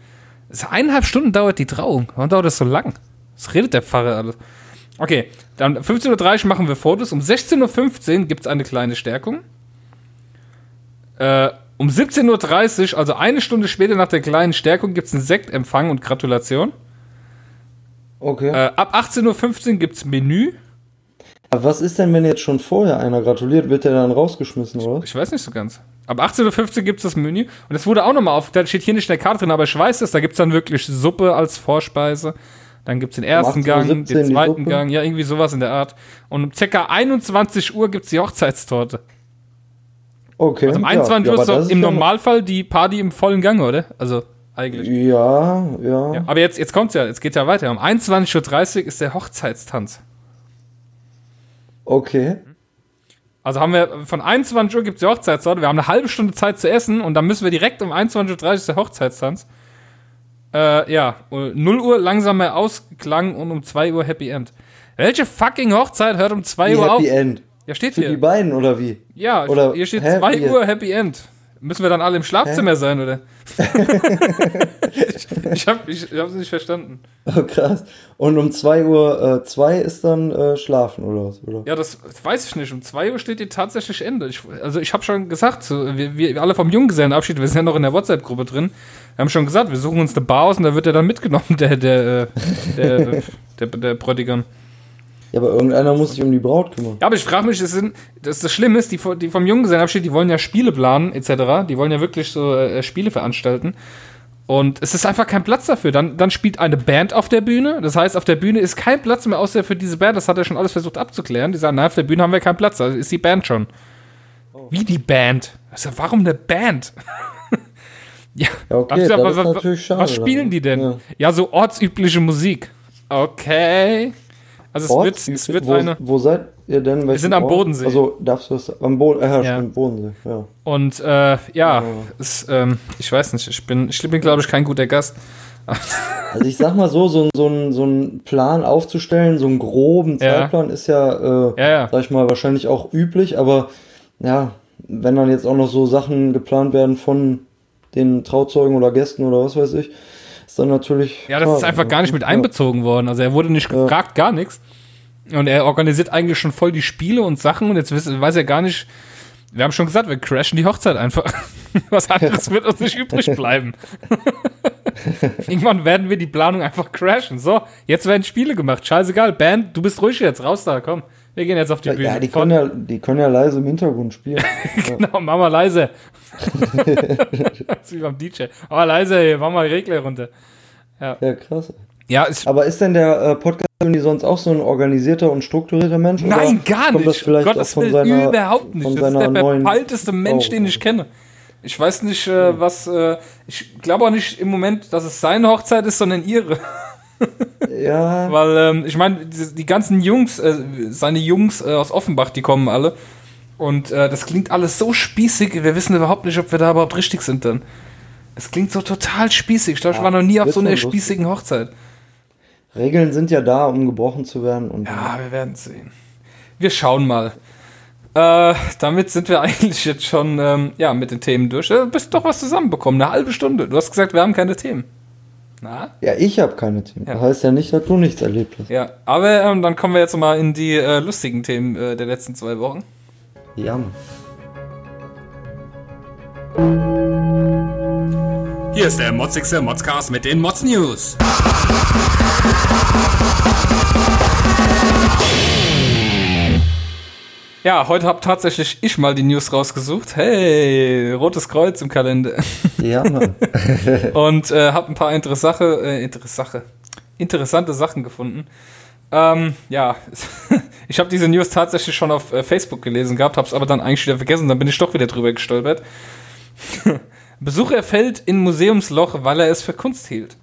Ist eineinhalb Stunden dauert die Trauung. Warum dauert das so lang? Was redet der Pfarrer alles? Okay, dann 15.30 Uhr machen wir Fotos. Um 16.15 Uhr gibt es eine kleine Stärkung. Äh, um 17.30 Uhr, also eine Stunde später nach der kleinen Stärkung, gibt es einen Sektempfang und Gratulation. Okay. Äh, ab 18.15 Uhr gibt es Menü. Aber was ist denn, wenn jetzt schon vorher einer gratuliert, wird der dann rausgeschmissen, oder? Ich weiß nicht so ganz. Ab 18.15 Uhr gibt es das Menü. Und es wurde auch nochmal auf, da steht hier nicht in der Karte drin, aber ich weiß es, da gibt es dann wirklich Suppe als Vorspeise. Dann gibt es den ersten 18.17 Gang, den zweiten. Gang, ja, irgendwie sowas in der Art. Und um ca. 21 Uhr gibt es die Hochzeitstorte. Okay. Also um ja. 21 Ja, Uhr ist das im Normalfall die Party im vollen Gange, oder? Also eigentlich. Ja, ja. Ja, aber jetzt, jetzt kommt's ja, jetzt geht ja weiter. Um 21.30 Uhr ist der Hochzeitstanz. Okay. Also haben wir von 21 Uhr gibt es die Hochzeitstorte, wir haben eine halbe Stunde Zeit zu essen und dann müssen wir direkt um 21.30 Uhr der Hochzeitstanz. Äh, ja, um 0 Uhr langsamer Ausklang und um 2 Uhr Happy End. Welche fucking Hochzeit hört um 2 Wie Uhr auf? Happy End. Ja, steht Für die hier. beiden, oder wie? Ja, Oder hier steht Happy 2 End. Uhr Happy End. Müssen wir dann alle im Schlafzimmer sein, oder? ich ich habe ich, ich hab's nicht verstanden. Oh, krass. Und um 2 Uhr äh, 2 ist dann äh, schlafen, oder was? Oder? Ja, das weiß ich nicht. Um 2 Uhr steht hier tatsächlich Ende. Ich, also ich habe schon gesagt, so, wir, wir alle vom Junggesellenabschied, wir sind ja noch in der WhatsApp-Gruppe drin, wir haben schon gesagt, wir suchen uns eine Bar aus und da wird er dann mitgenommen, der, der, äh, der, äh, der, der Bräutigam. Ja, aber irgendeiner muss sich um die Braut kümmern. Ja, aber ich frage mich, das, sind, das, das Schlimme ist, die, die vom Junggesellenabschied, die wollen ja Spiele planen, etc. Die wollen ja wirklich so äh, Spiele veranstalten. Und es ist einfach kein Platz dafür. Dann, dann spielt eine Band auf der Bühne. Das heißt, auf der Bühne ist kein Platz mehr außer für diese Band. Das hat er schon alles versucht abzuklären. Die sagen, na, auf der Bühne haben wir keinen Platz. Also ist die Band schon. Oh. Wie die Band? Also, warum eine Band? ja, ja, okay, das was, natürlich schade, was spielen die denn? Ja. ja, so ortsübliche Musik. Okay. Also es Ort? wird, es wird wo, eine. Wo seid ihr denn? Wir sind am Bodensee. Also darfst du das am Boden? Äh, ja, Bodensee. Ja. Und äh, ja, ja. Es, ähm, ich weiß nicht. Ich bin, ich bin glaube ich kein guter Gast. also ich sag mal so, so, so, ein, so einen Plan aufzustellen, so einen groben Zeitplan ist ja, äh, ja, sag ich mal, wahrscheinlich auch üblich, aber ja, wenn dann jetzt auch noch so Sachen geplant werden von den Trauzeugen oder Gästen oder was weiß ich, ist dann natürlich. Ja, das klar, ist einfach gar nicht mit einbezogen worden. Also er wurde nicht gefragt, gar nichts. Und er organisiert eigentlich schon voll die Spiele und Sachen und jetzt weiß er gar nicht. Wir haben schon gesagt, wir crashen die Hochzeit einfach. Was anderes wird uns nicht übrig bleiben. Irgendwann werden wir die Planung einfach crashen. So, jetzt werden Spiele gemacht. Scheißegal, Band, du bist ruhig jetzt, raus da, komm. Wir gehen jetzt auf die ja, Bühne. Ja, die können ja, die können ja leise im Hintergrund spielen. genau, mach mal leise. das ist wie beim DJ. Mach mal leise, hier, mach mal Regler runter. Ja, ja krass. Ja, ist Aber ist denn der äh, Podcast die sonst auch so ein organisierter und strukturierter Mensch? Nein, gar nicht. Das vielleicht Gott, das von seiner, überhaupt nicht. Das ist der verpeilteste Mensch, den ich kenne. Ich weiß nicht, äh, was. Äh, ich glaube auch nicht im Moment, dass es seine Hochzeit ist, sondern ihre. ja. Weil, ähm, ich meine, die, die, ganzen Jungs, äh, seine Jungs äh, aus Offenbach, die kommen alle. Und äh, das klingt alles so spießig, wir wissen überhaupt nicht, ob wir da überhaupt richtig sind dann. Es klingt so total spießig. Ich glaube, ich war noch nie auf so einer spießigen Hochzeit. Regeln sind ja da, um gebrochen zu werden. Und ja, wir werden sehen. Wir schauen mal. Äh, damit sind wir eigentlich jetzt schon ähm, ja, mit den Themen durch. Du bist doch was zusammenbekommen, eine halbe Stunde. Du hast gesagt, wir haben keine Themen. Na? Ja, ich habe keine Themen. Ja. Das heißt ja nicht, dass du nichts erlebt hast. Ja, aber ähm, dann kommen wir jetzt mal in die äh, lustigen Themen äh, der letzten zwei Wochen. Ja. Hier ist der motzigste Modscast mit den Mods News. Ja, heute habe tatsächlich ich mal die News rausgesucht. Hey, rotes Kreuz im Kalender. Ja, Mann. Und äh, habe ein paar interessante, äh, interessante, interessante Sachen gefunden. Ähm, ja, ich habe diese News tatsächlich schon auf äh, Facebook gelesen gehabt, habe es aber dann eigentlich wieder vergessen, dann bin ich doch wieder drüber gestolpert. Besucher fällt in Museumsloch, weil er es für Kunst hielt.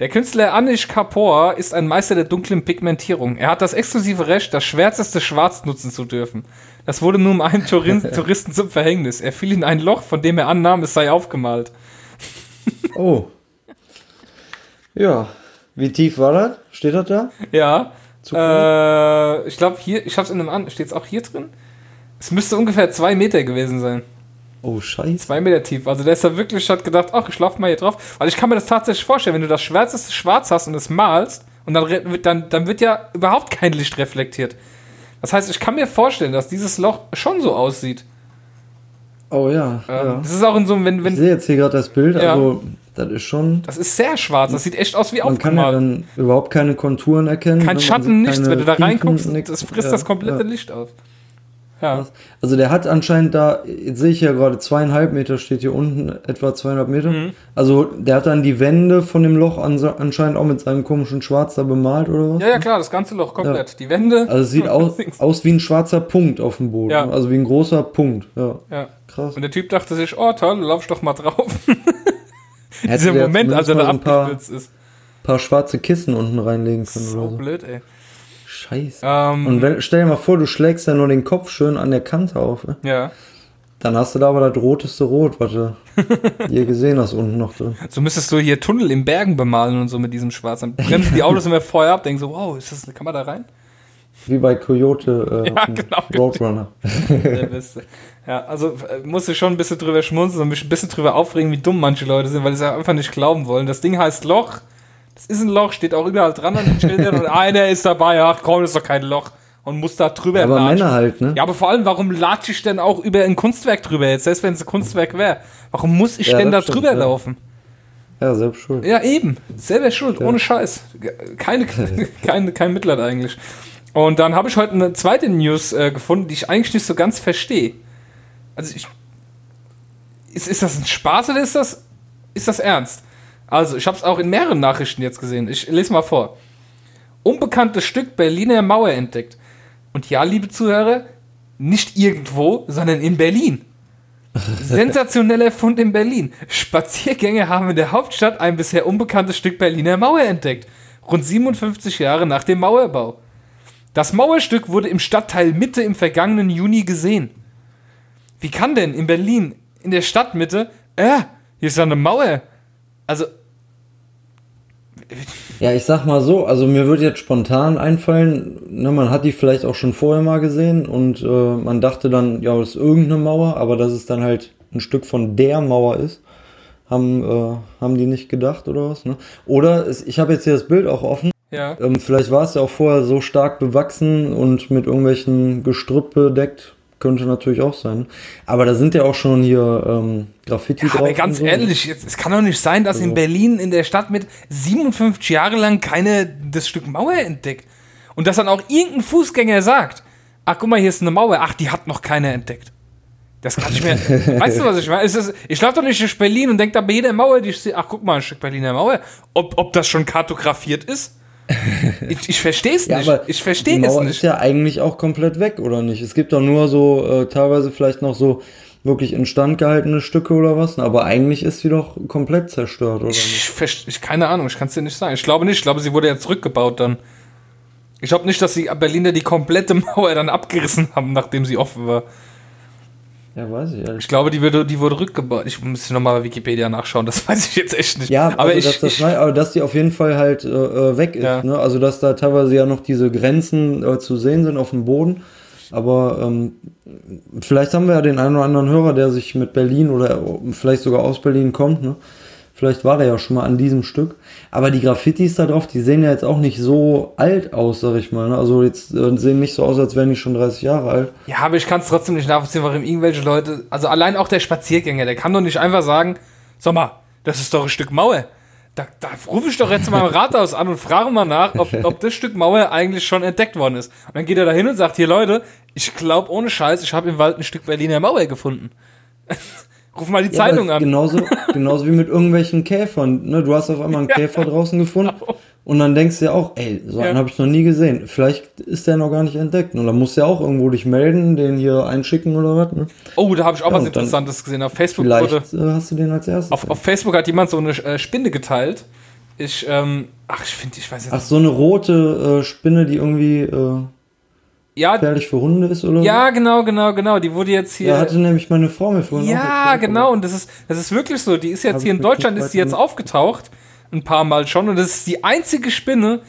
Der Künstler Anish Kapoor ist ein Meister der dunklen Pigmentierung. Er hat das exklusive Recht, das schwärzeste Schwarz nutzen zu dürfen. Das wurde nun einem Touristen zum Verhängnis. Er fiel in ein Loch, von dem er annahm, es sei aufgemalt. Oh. Ja. Wie tief war das? Steht das da? Ja. Äh, ich glaube hier, ich hab's in einem an, steht es auch hier drin? Es müsste ungefähr zwei Meter gewesen sein. Oh, scheiße. Zwei Meter tief. Also der ist da wirklich, hat gedacht, ach, ich schlafe mal hier drauf. Weil ich kann mir das tatsächlich vorstellen, wenn du das schwärzeste Schwarz hast und es malst und dann, dann, dann wird ja überhaupt kein Licht reflektiert. Das heißt, ich kann mir vorstellen, dass dieses Loch schon so aussieht. Oh ja. Ähm, ja. Das ist auch in so einem, wenn, wenn. Ich sehe jetzt hier gerade das Bild, ja. also das ist schon. Das ist sehr schwarz, das sieht echt aus wie man aufgemalt. Man kann ja dann überhaupt keine Konturen erkennen. Kein Schatten, nichts. Wenn du da reinkommst, das frisst ja, das komplette Licht auf. Ja. Also der hat anscheinend da, jetzt sehe ich ja gerade zweieinhalb Meter, steht hier unten etwa zweieinhalb Meter. Mhm. Also der hat dann die Wände von dem Loch anscheinend auch mit seinem komischen Schwarz da bemalt oder was? Ja, ja klar, das ganze Loch komplett. Ja. Die Wände. Also es sieht aus, aus wie ein schwarzer Punkt auf dem Boden. Ja. Also wie ein großer Punkt. Ja. ja. Krass. Und der Typ dachte sich, oh toll, lauf doch mal drauf. Dieser Moment, als er da abgestürzt ist. Ein paar schwarze Kissen unten reinlegen können so oder so. blöd, ey. Scheiße. Ähm, und wenn, stell dir mal vor, du schlägst ja nur den Kopf schön an der Kante auf. Ne? Ja. Dann hast du da aber das roteste Rot, was du hier gesehen hast, unten noch drin. So müsstest du hier Tunnel in Bergen bemalen und so mit diesem Schwarz. Dann bremsen die Autos immer vorher ab, denken so, wow, ist das, kann man da rein? Wie bei Coyote äh, ja, genau. Roadrunner. Der Beste. Ja, also äh, musst du schon ein bisschen drüber schmunzeln und mich ein bisschen drüber aufregen, wie dumm manche Leute sind, weil sie einfach nicht glauben wollen. Das Ding heißt Loch es ist ein Loch, steht auch überall dran an den Schildern und einer ist dabei, ach komm, das ist doch kein Loch und muss da drüber ja, Aber latschen. Männer halt, ne? Ja, aber vor allem, warum latsche ich denn auch über ein Kunstwerk drüber jetzt, selbst wenn es ein Kunstwerk wäre? Warum muss ich ja, denn da drüber ja. laufen? Ja, selbst schuld. Ja, eben. Selber schuld, ja. ohne Scheiß. Keine, kein, kein Mitleid eigentlich. Und dann habe ich heute eine zweite News äh, gefunden, die ich eigentlich nicht so ganz verstehe. Also ich. Ist, ist das ein Spaß oder ist das ist das ernst? Also, ich habe es auch in mehreren Nachrichten jetzt gesehen. Ich lese mal vor. Unbekanntes Stück Berliner Mauer entdeckt. Und ja, liebe Zuhörer, nicht irgendwo, sondern in Berlin. Sensationeller Fund in Berlin. Spaziergänger haben in der Hauptstadt ein bisher unbekanntes Stück Berliner Mauer entdeckt. Rund 57 Jahre nach dem Mauerbau. Das Mauerstück wurde im Stadtteil Mitte im vergangenen Juni gesehen. Wie kann denn in Berlin, in der Stadtmitte, äh, hier ist ja eine Mauer. Also. Ja, ich sag mal so, also mir würde jetzt spontan einfallen, ne, man hat die vielleicht auch schon vorher mal gesehen und äh, man dachte dann, ja, das ist irgendeine Mauer, aber dass es dann halt ein Stück von der Mauer ist, haben, äh, haben die nicht gedacht oder was, ne? Oder es, ich habe jetzt hier das Bild auch offen. Ja. Ähm, vielleicht war es ja auch vorher so stark bewachsen und mit irgendwelchen Gestrüpp bedeckt. Könnte natürlich auch sein. Aber da sind ja auch schon hier ähm, Graffiti Ja, drauf. aber ganz so. ehrlich, jetzt, es kann doch nicht sein, dass in Also- Berlin in der Stadt mit 57 Jahre lang keine das Stück Mauer entdeckt. Und dass dann auch irgendein Fußgänger sagt, ach guck mal, hier ist eine Mauer, ach, die hat noch keiner entdeckt. Das kann ich mir. weißt du, was ich meine? Ist, ich laufe doch nicht durch Berlin und denke da bei jeder Mauer, die ich sehe, ach guck mal, ein Stück Berliner Mauer. Ob, ob das schon kartografiert ist? Ich, ich verstehe es Ja, nicht. aber Ich verstehe die es Mauer nicht. ist ja eigentlich auch komplett weg, oder nicht? Es gibt doch nur so äh, teilweise vielleicht noch so wirklich instand gehaltene Stücke oder was, ne? aber eigentlich ist sie doch komplett zerstört, oder nicht? Ich, verst- ich keine Ahnung, ich kann es dir nicht sagen. Ich glaube nicht, ich glaube, sie wurde ja zurückgebaut dann. Ich glaube nicht, dass die Berliner die komplette Mauer dann abgerissen haben, nachdem sie offen war. Ja, weiß ich ehrlich. Ich glaube, die wurde, die wurde rückgebaut. Ich muss nochmal bei Wikipedia nachschauen, das weiß ich jetzt echt nicht. Ja, aber also ich, dass, das, ich, nein, aber dass die auf jeden Fall halt äh, äh, weg ist. Ja. Ne? Also dass da teilweise ja noch diese Grenzen äh, zu sehen sind auf dem Boden. Aber ähm, vielleicht haben wir ja den einen oder anderen Hörer, der sich mit Berlin oder vielleicht sogar aus Berlin kommt. Ne? Vielleicht war der ja schon mal an diesem Stück. Aber die Graffitis da drauf, die sehen ja jetzt auch nicht so alt aus, sag ich mal. Ne? Also jetzt äh, sehen nicht so aus, als wären die schon 30 Jahre alt. ja, aber ich kann es trotzdem nicht nachvollziehen, warum irgendwelche Leute, also allein auch der Spaziergänger, der kann doch nicht einfach sagen, sag mal, das ist doch ein Stück Mauer. Da, da rufe ich doch jetzt mal im Rathaus an und frage mal nach, ob, ob das Stück Mauer eigentlich schon entdeckt worden ist. Und dann geht er da hin und sagt, hier Leute, ich glaube ohne Scheiß, ich habe im Wald ein Stück Berliner Mauer gefunden. Ruf mal die Ja, Zeitung an. Genauso, genauso wie mit irgendwelchen Käfern. Ne? Du hast auf einmal einen Käfer draußen gefunden und dann denkst du ja auch, ey, so einen Ja. habe ich noch nie gesehen. Vielleicht ist der noch gar nicht entdeckt. Und dann musst du ja auch irgendwo dich melden, den hier einschicken oder was. Ne? Oh, da habe ich auch Ja, was Interessantes gesehen. Auf Facebook wurde, Vielleicht äh, hast du den als erstes. auf, auf Facebook hat jemand so eine äh, Spinne geteilt. Ich, ähm, ach, ich finde, ich weiß jetzt Ach, so eine rote äh, Spinne, die irgendwie äh, Ja, gefährlich für Hunde ist oder ja, genau, genau, genau. Die wurde jetzt hier. Ja, hatte nämlich meine Frau mir vorhin Ja, genau, und das ist, das ist wirklich so. Die ist jetzt hier in Deutschland, ist die jetzt aufgetaucht. Ein paar Mal schon. Und das ist die einzige Spinne,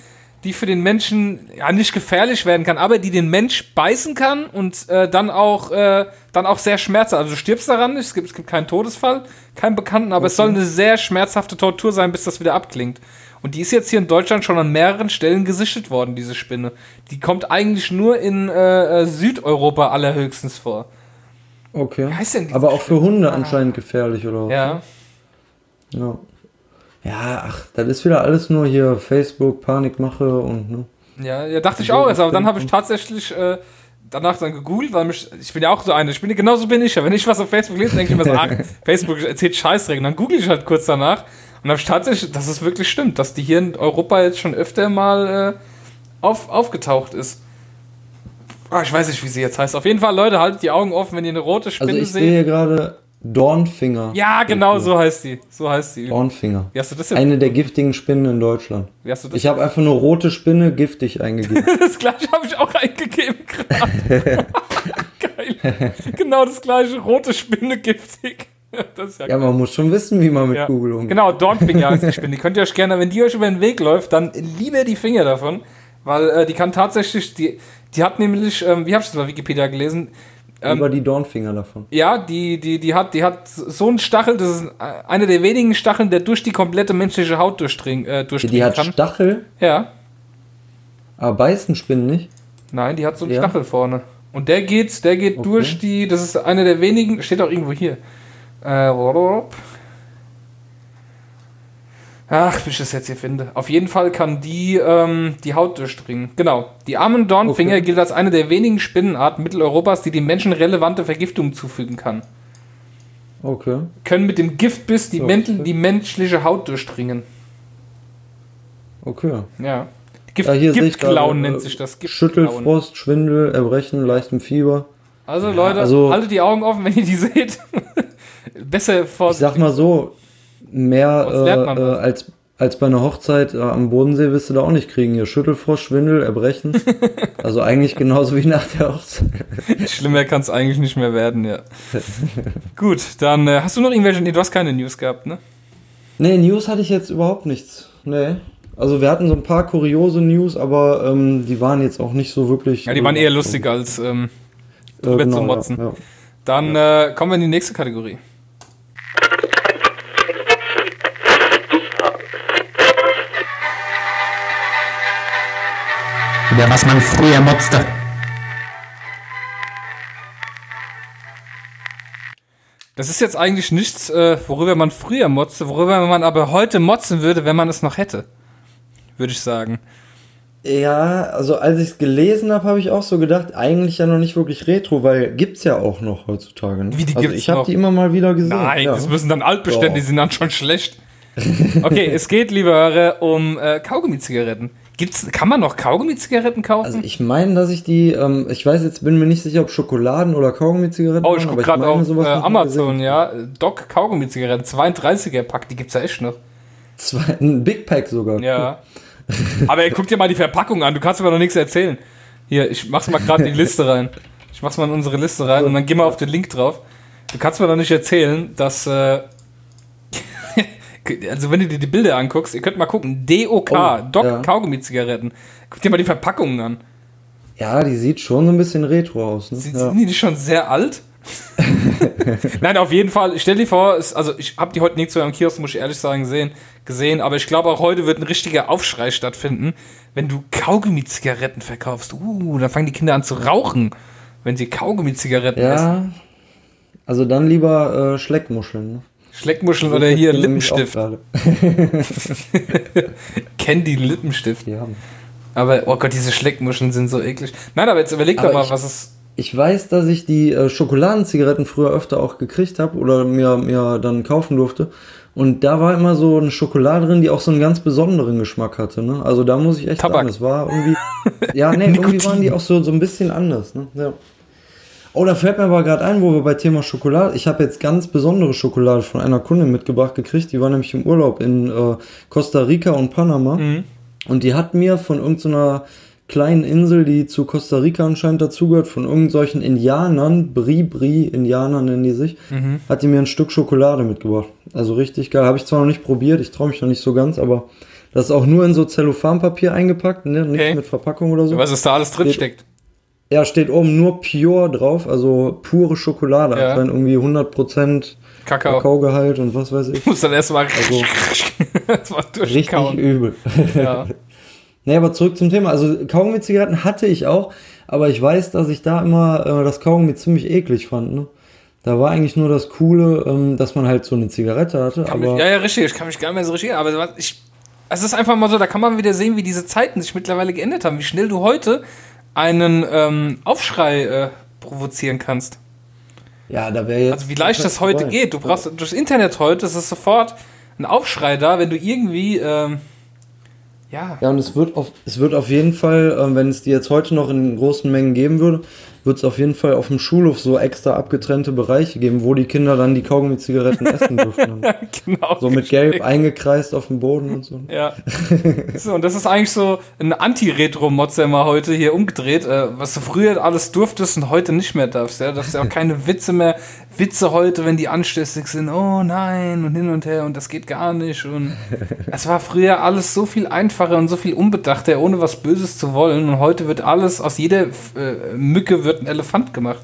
die für den Menschen ja nicht gefährlich werden kann, aber die den Mensch beißen kann und äh, dann auch äh, dann auch sehr schmerzhaft. Also du stirbst daran nicht, es gibt, es gibt keinen Todesfall, keinen Bekannten, aber es soll eine sehr schmerzhafte Tortur sein, bis das wieder abklingt. Und die ist jetzt hier in Deutschland schon an mehreren Stellen gesichtet worden, diese Spinne. Die kommt eigentlich nur in äh, äh, Südeuropa allerhöchstens vor. Okay. Wie heißt denn diese Aber auch für Hunde anscheinend gefährlich, oder? Ja. Ja. Ja, ach, das ist wieder alles nur hier Facebook, Panikmache und ne. Ja, ja, dachte ich auch erst, aber dann habe ich tatsächlich äh, danach dann gegoogelt, weil mich, ich bin ja auch so eine, ich bin genauso bin ich ja. Wenn ich was auf Facebook lese, denke ich mir so, ach, Facebook erzählt Scheißdreck. Und dann google ich halt kurz danach und habe ich tatsächlich, dass es wirklich stimmt, dass die hier in Europa jetzt schon öfter mal äh, auf, aufgetaucht ist. Ah, ich weiß nicht, wie sie jetzt heißt. Auf jeden Fall, Leute, haltet die Augen offen, wenn ihr eine rote Spinne Also ich seht. sehe hier gerade Dornfinger. Ja, genau, so heißt die. So heißt die. Dornfinger. Wie hast du das denn? Eine der giftigen Spinnen in Deutschland. Wie hast du das? Ich habe einfach nur rote Spinne giftig eingegeben. Das gleiche habe ich auch eingegeben gerade. Geil. Genau das gleiche. Rote Spinne giftig. Ja, ja, man muss schon wissen, wie man mit ja. Google umgeht. Genau, Dornfinger heißt die Spinne. Die könnt ihr euch gerne, wenn die euch über den Weg läuft, dann lieber die Finger davon. Weil äh, die kann tatsächlich, die, die hat nämlich, ähm, wie habe ich das bei Wikipedia gelesen? Ähm, Über die Dornfinger davon. Ja, die, die, die, hat, die hat so einen Stachel, das ist einer der wenigen Stacheln, der durch die komplette menschliche Haut durchdringen, äh, durchdringen Die hat kann. Stachel, Ja. aber beißen Spinnen nicht. Nein, die hat so einen Ja. Stachel vorne. Und der geht, der geht Okay. durch die, das ist eine der wenigen, steht auch irgendwo hier. Äh, ach, bis ich das jetzt hier finde. Auf jeden Fall kann die ähm, die Haut durchdringen. Genau. Die armen Dornfinger Okay. gilt als eine der wenigen Spinnenarten Mitteleuropas, die dem Menschen relevante Vergiftungen zufügen kann. Okay. Können mit dem Giftbiss die, Mäntel, die menschliche Haut durchdringen. Okay. Ja. Gift, Ja, Giftklauen gerade, nennt äh, sich das. Schüttelfrost, Schwindel, Erbrechen, leichtem Fieber. Also Leute, also- haltet die Augen offen, wenn ihr die seht. Besser Ich vorsichtig. sag mal so, mehr äh, äh, als, als bei einer Hochzeit äh, am Bodensee wirst du da auch nicht kriegen. Hier Schüttelfrost, Schwindel, Erbrechen. also eigentlich genauso wie nach der Hochzeit. Schlimmer kann es eigentlich nicht mehr werden, ja. Gut, dann äh, hast du noch irgendwelche. Nee, du hast keine News gehabt, ne? Nee, News hatte ich jetzt überhaupt nichts. Nee. Also wir hatten so ein paar kuriose News, aber ähm, die waren jetzt auch nicht so wirklich. Ja, die waren eher lustig als ähm, äh, drüber genau, zu motzen. Ja, ja. Dann äh, kommen wir in die nächste Kategorie. Über was man früher motzte. Das ist jetzt eigentlich nichts, äh, worüber man früher motzte, worüber man aber heute motzen würde, wenn man es noch hätte. Würde ich sagen. Ja, also als ich es gelesen habe, habe ich auch so gedacht, eigentlich ja noch nicht wirklich Retro, weil gibt's ja auch noch heutzutage. Ne? Wie, die also gibt's ich habe die immer mal wieder gesehen. Nein, ja. das müssen dann Altbestände, die sind dann schon schlecht. Okay, es geht, liebe Hörer, um äh, Kaugummi-Zigaretten. Gibt's, kann man noch Kaugummi-Zigaretten kaufen? Also ich meine, dass ich die, ähm, ich weiß jetzt, bin mir nicht sicher, ob Schokoladen oder Kaugummi-Zigaretten oh, ich waren, guck aber gerade auf sowas äh, Amazon, ja. Doc Kaugummi-Zigaretten, 32er-Pack, die gibt's ja echt noch. Zwei, ein Big Pack sogar. Ja. Aber ey, guck dir mal die Verpackung an, du kannst mir noch nichts erzählen. Hier, ich mach's mal gerade in die Liste rein. Ich mach's mal in unsere Liste rein und dann geh mal auf den Link drauf. Du kannst mir doch nicht erzählen, dass. Äh, also, wenn du dir die Bilder anguckst, ihr könnt mal gucken: DOK, Oh, Doc ja. Kaugummi-Zigaretten. Guck dir mal die Verpackungen an. Ja, die sieht schon so ein bisschen retro aus. Ne? Sind, ja. sind die schon sehr alt? Nein, auf jeden Fall. Stell dir vor, es, also ich habe die heute nicht so am Kiosk, muss ich ehrlich sagen, sehen, gesehen, aber ich glaube auch heute wird ein richtiger Aufschrei stattfinden, wenn du Kaugummi-Zigaretten verkaufst. Uh, dann fangen die Kinder an zu rauchen, wenn sie Kaugummi-Zigaretten essen. ja. Also dann lieber äh, Schleckmuscheln. Ne? Schleckmuscheln oder hier Lippenstift. Candy Lippenstift. Die haben. Aber, oh Gott, diese Schleckmuscheln sind so eklig. Nein, aber jetzt überleg doch Aber mal, ich- was es. Ich weiß, dass ich die äh, Schokoladenzigaretten früher öfter auch gekriegt habe oder mir, mir dann kaufen durfte. Und da war immer so eine Schokolade drin, die auch so einen ganz besonderen Geschmack hatte. Ne? Also da muss ich echt Tabak. sagen, das war irgendwie. Ja, nee, irgendwie waren die auch so, so ein bisschen anders. Ne? Ja. Oh, da fällt mir aber gerade ein, wo wir bei Thema Schokolade. Ich habe jetzt ganz besondere Schokolade von einer Kundin mitgebracht gekriegt. Die war nämlich im Urlaub in äh, Costa Rica und Panama. Und die hat mir von irgendeiner kleinen Insel, die zu Costa Rica anscheinend dazugehört, von irgendwelchen Indianern, Bri-Bri-Indianer nennen die sich, hat die mir ein Stück Schokolade mitgebracht. Also richtig geil. Habe ich zwar noch nicht probiert, ich traue mich noch nicht so ganz, aber das ist auch nur in so Zellophanpapier eingepackt, ne? nicht Okay. mit Verpackung oder so. Was ist da alles drin Steht- steckt? Ja, steht oben nur Pure drauf, also pure Schokolade. Ja. Anscheinend irgendwie 100% Kakao. Kakaogehalt und was weiß ich. Ich muss dann erstmal Also erstmal richtig übel. Ja. Nee, aber zurück zum Thema. Also Kaugummi-Zigaretten hatte ich auch, aber ich weiß, dass ich da immer äh, das Kaugummi ziemlich eklig fand. Ne? Da war eigentlich nur das Coole, ähm, dass man halt so eine Zigarette hatte. Kann aber mich, ja, ja, richtig. Ich kann mich gar nicht mehr so richtig erinnern. Aber ich, es ist einfach mal so, da kann man wieder sehen, wie diese Zeiten sich mittlerweile geändert haben. Wie schnell du heute einen ähm, Aufschrei äh, provozieren kannst. ja, da wäre jetzt. Also wie leicht das heute geht. Du brauchst durchs Internet heute, ist es sofort ein Aufschrei da, wenn du irgendwie, ähm, ja, Ja, und es wird auf, es wird auf jeden Fall, ähm, wenn es die jetzt heute noch in großen Mengen geben würde, wird es auf jeden Fall auf dem Schulhof so extra abgetrennte Bereiche geben, wo die Kinder dann die Kaugummi-Zigaretten essen dürfen. genau. So mit Gelb eingekreist auf dem Boden und so. Ja. so, und das ist eigentlich so ein Anti-Retro-Motzer mal heute hier umgedreht, äh, was du früher alles durftest und heute nicht mehr darfst. Ja? Du darfst ja auch keine Witze mehr. Witze heute, wenn die anstößig sind, oh nein und hin und her und das geht gar nicht. Und es war früher alles so viel einfacher und so viel unbedachter, ohne was Böses zu wollen. Und heute wird alles, aus jeder äh, Mücke wird ein Elefant gemacht.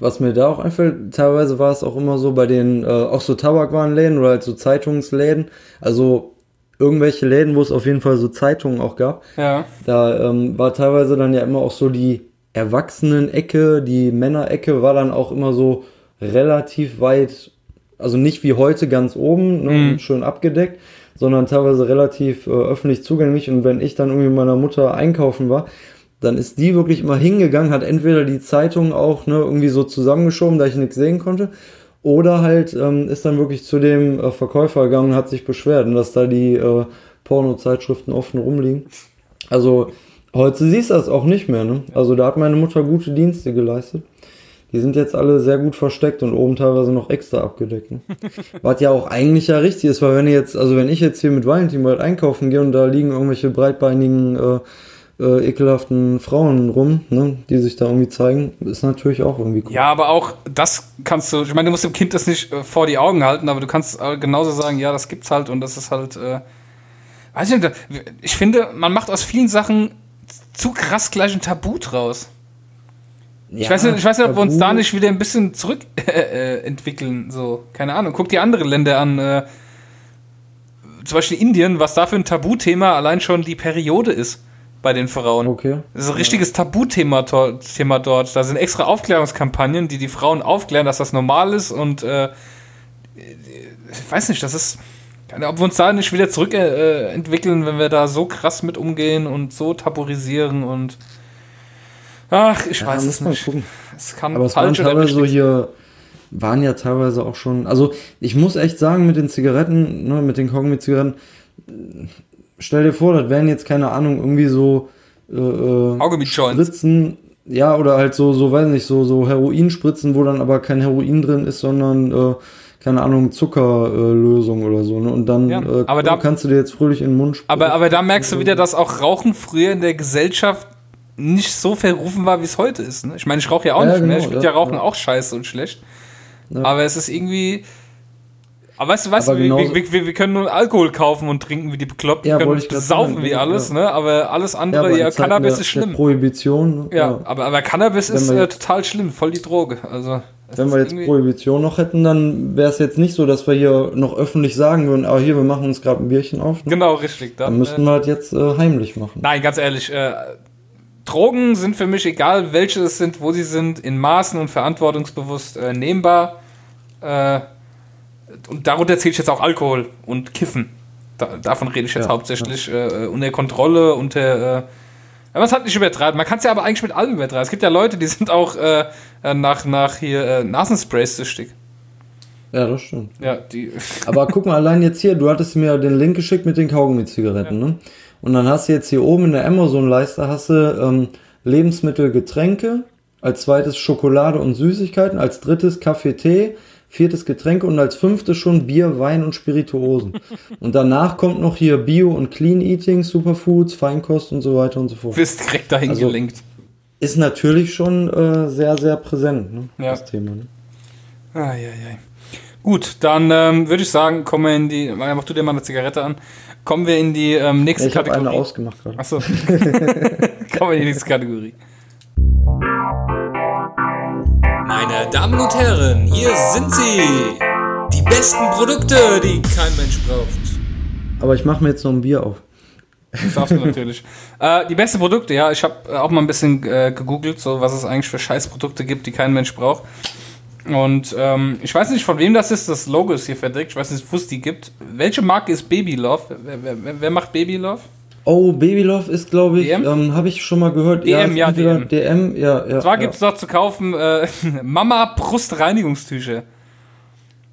Was mir da auch einfällt, teilweise war es auch immer so bei den, äh, auch so Tabakwarenläden oder halt so Zeitungsläden, also irgendwelche Läden, wo es auf jeden Fall so Zeitungen auch gab. Ja. Da ähm, war teilweise dann ja immer auch so die Erwachsenen-Ecke, die Männer-Ecke war dann auch immer so relativ weit, also nicht wie heute ganz oben, ne, Mhm. schön abgedeckt, sondern teilweise relativ äh, öffentlich zugänglich. Und wenn ich dann irgendwie mit meiner Mutter einkaufen war, dann ist die wirklich immer hingegangen, hat entweder die Zeitung auch ne, irgendwie so zusammengeschoben, da ich nichts sehen konnte, Oder halt ähm, ist dann wirklich zu dem äh, Verkäufer gegangen und hat sich beschwert, und dass da die äh, Porno-Zeitschriften offen rumliegen. Also heute siehst du das auch nicht mehr. Ne? Also da hat meine Mutter gute Dienste geleistet. Die sind jetzt alle sehr gut versteckt und oben teilweise noch extra abgedeckt. Ne? Was ja auch eigentlich ja richtig ist, weil wenn ihr jetzt, also wenn ich jetzt hier mit Valentin bald einkaufen gehe und da liegen irgendwelche breitbeinigen, äh, äh, ekelhaften Frauen rum, ne, die sich da irgendwie zeigen, ist natürlich auch irgendwie cool. Ja, aber auch das kannst du, ich meine, du musst dem Kind das nicht äh, vor die Augen halten, aber du kannst äh, genauso sagen, ja, das gibt's halt und das ist halt, äh, weiß ich nicht, ich finde, man macht aus vielen Sachen zu krass gleich ein Tabu draus. Ja, ich, weiß nicht, ich weiß nicht, ob wir uns da nicht wieder ein bisschen zurückentwickeln. Äh, so, keine Ahnung. Guck die andere Länder an. Äh, zum Beispiel Indien, was da für ein Tabuthema allein schon die Periode ist bei den Frauen. Okay. Das ist ein richtiges Tabuthema Thema dort. Da sind extra Aufklärungskampagnen, die die Frauen aufklären, dass das normal ist und äh, ich weiß nicht, das ist. Ob wir uns da nicht wieder zurückentwickeln, äh, wenn wir da so krass mit umgehen und so tabuisieren und Ach, ich ja, weiß es nicht. Gucken. Es kann Aber es waren teilweise so hier, waren ja teilweise auch schon, also ich muss echt sagen, mit den Zigaretten, ne, mit den Kaugummi-Zigaretten, stell dir vor, das wären jetzt, keine Ahnung, irgendwie so äh, äh Spritzen, ja, oder halt so, so, weiß nicht, so, so Heroinspritzen, wo dann aber kein Heroin drin ist, sondern, äh, keine Ahnung, Zuckerlösung äh, oder so, ne? Und dann ja, äh, aber da, kannst du dir jetzt fröhlich in den Mund spritzen. Aber, aber da merkst du wieder, dass auch Rauchen früher in der Gesellschaft nicht so verrufen war, wie es heute ist. Ne? Ich meine, ich rauche ja auch ja, nicht genau, mehr. Ich finde ja, ja Rauchen auch scheiße und schlecht. Aber es ist irgendwie. Aber weißt du, weißt du, wir, wir, wir, wir, können nur Alkohol kaufen und trinken wie die Bekloppten, ja, können saufen sagen, wie alles, ne? Aber alles andere, ja, Cannabis der, ist schlimm. Prohibition. Ja, aber, aber Cannabis ist äh, total schlimm, voll die Droge. Also. Wenn wir jetzt Prohibition noch hätten, dann wäre es jetzt nicht so, dass wir hier noch öffentlich sagen würden, aber ah, hier, wir machen uns gerade ein Bierchen auf. Ne? Genau, richtig. Dann, dann müssten äh, wir halt jetzt äh, heimlich machen. Nein, ganz ehrlich, äh, Drogen sind für mich, egal welche es sind, wo sie sind, in Maßen und verantwortungsbewusst äh, nehmbar. Äh, und darunter zähle ich jetzt auch Alkohol und Kiffen. Da, davon rede ich jetzt ja, hauptsächlich. Ja. Äh, unter Kontrolle, unter. Äh, man es hat nicht übertreiben. Man kann es ja aber eigentlich mit allem übertreiben. Es gibt ja Leute, die sind auch äh, äh, nach, nach hier äh, Nasensprays süchtig. Ja, das stimmt. Ja, die. aber guck mal, allein jetzt hier, du hattest mir den Link geschickt mit den Kaugummi-Zigaretten, ja. ne? Und dann hast du jetzt hier oben in der Amazon-Leiste hast du ähm, Lebensmittel, Getränke, als zweites Schokolade und Süßigkeiten, als drittes Kaffee, Tee, viertes Getränke und als fünftes schon Bier, Wein und Spirituosen. und danach kommt noch hier Bio und Clean Eating, Superfoods, Feinkost und so weiter und so fort. Bist direkt dahin also, gelinkt. Ist natürlich schon äh, sehr, sehr präsent, ne, ja. das Thema. Ne? Ah, ja, ja. Gut, dann ähm, würde ich sagen, kommen wir in die. Mach du dir mal eine Zigarette an. Kommen wir in die ähm, nächste ich Kategorie. Ich habe eine ausgemacht gerade. Achso. kommen wir in die nächste Kategorie. Meine Damen und Herren, hier sind sie. Die besten Produkte, die kein Mensch braucht. Aber ich mache mir jetzt noch ein Bier auf. Das darfst du natürlich. äh, die besten Produkte, ja, ich habe auch mal ein bisschen äh, gegoogelt, so was es eigentlich für Scheißprodukte gibt, die kein Mensch braucht. Und ähm, ich weiß nicht, von wem das ist. Das Logo ist hier verdeckt. Ich weiß nicht, wo es die gibt. Welche Marke ist Baby Love? Wer, wer, wer macht Baby Love? Oh, Baby Love ist, glaube ich, ähm, habe ich schon mal gehört. DM, ja, ja DM. DM. ja, ja. Zwar ja. gibt es dort zu kaufen äh, Mama Brustreinigungstücher.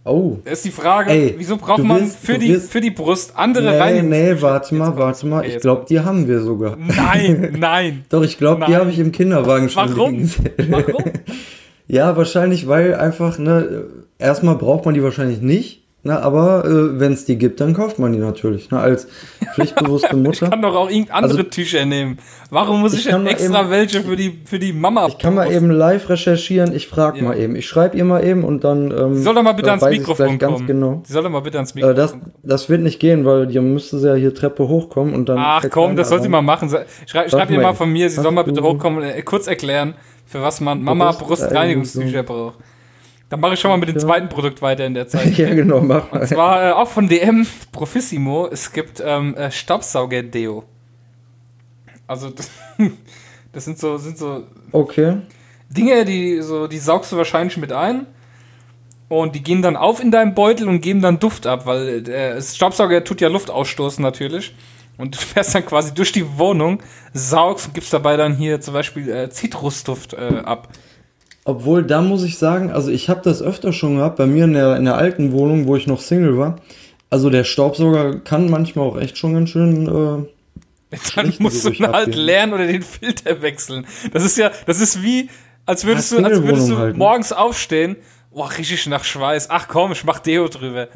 Oh. Da ist die Frage, Ey, wieso braucht man wirst, für, die, für die Brust andere nee, Reinigungstücher? Nee, warte mal, warte mal. Ich glaube, die haben wir sogar. Nein, nein. Doch, ich glaube, die habe ich im Kinderwagen schon Warum? Warum? Ja, wahrscheinlich, weil einfach, ne, erstmal braucht man die wahrscheinlich nicht. Na, aber äh, wenn es die gibt, dann kauft man die natürlich. Ne, als pflichtbewusste Mutter. ich kann doch auch irgendeine andere also, Tücher nehmen. Warum muss ich, ich denn extra eben, welche für die, für die Mama Ich kann mal eben live recherchieren. Ich frage ja. mal eben. Ich schreibe ihr mal eben und dann. Ähm, Sie soll doch mal bitte ans Mikrofon kommen. Ganz genau. Sie soll doch mal bitte ans Mikrofon äh, das, das wird nicht gehen, weil ihr müsste ja hier Treppe hochkommen und dann. Ach komm, das soll sie mal machen. Schreib, schreib ihr mal von mir, sie soll mal bitte hochkommen und äh, kurz erklären für was man Mama Brustreinigungstücher braucht. Dann mache ich schon mal mit dem zweiten Produkt weiter in der Zeit. ja, genau, mach mal. Und zwar äh, auch von DM Profissimo. Es gibt ähm, äh, Staubsauger-Deo. Also, das, das, sind so, sind so okay. Dinge, die, so, die saugst du wahrscheinlich mit ein. Und die gehen dann auf in deinem Beutel und geben dann Duft ab, weil der Staubsauger tut ja Luft ausstoßen natürlich. Und du fährst dann quasi durch die Wohnung, saugst und gibst dabei dann hier zum Beispiel äh, Zitrusduft äh, ab. Obwohl, da muss ich sagen, also ich habe das öfter schon gehabt, bei mir in der, in der alten Wohnung, wo ich noch Single war. Also der Staubsauger kann manchmal auch echt schon ganz schön. Äh, Dann musst du halt lernen oder den Filter wechseln. Das ist ja, das ist wie, als würdest Ja, du, als würdest du ne? morgens aufstehen. Boah, richtig nach Schweiß. Ach komm, ich mach Deo drüber.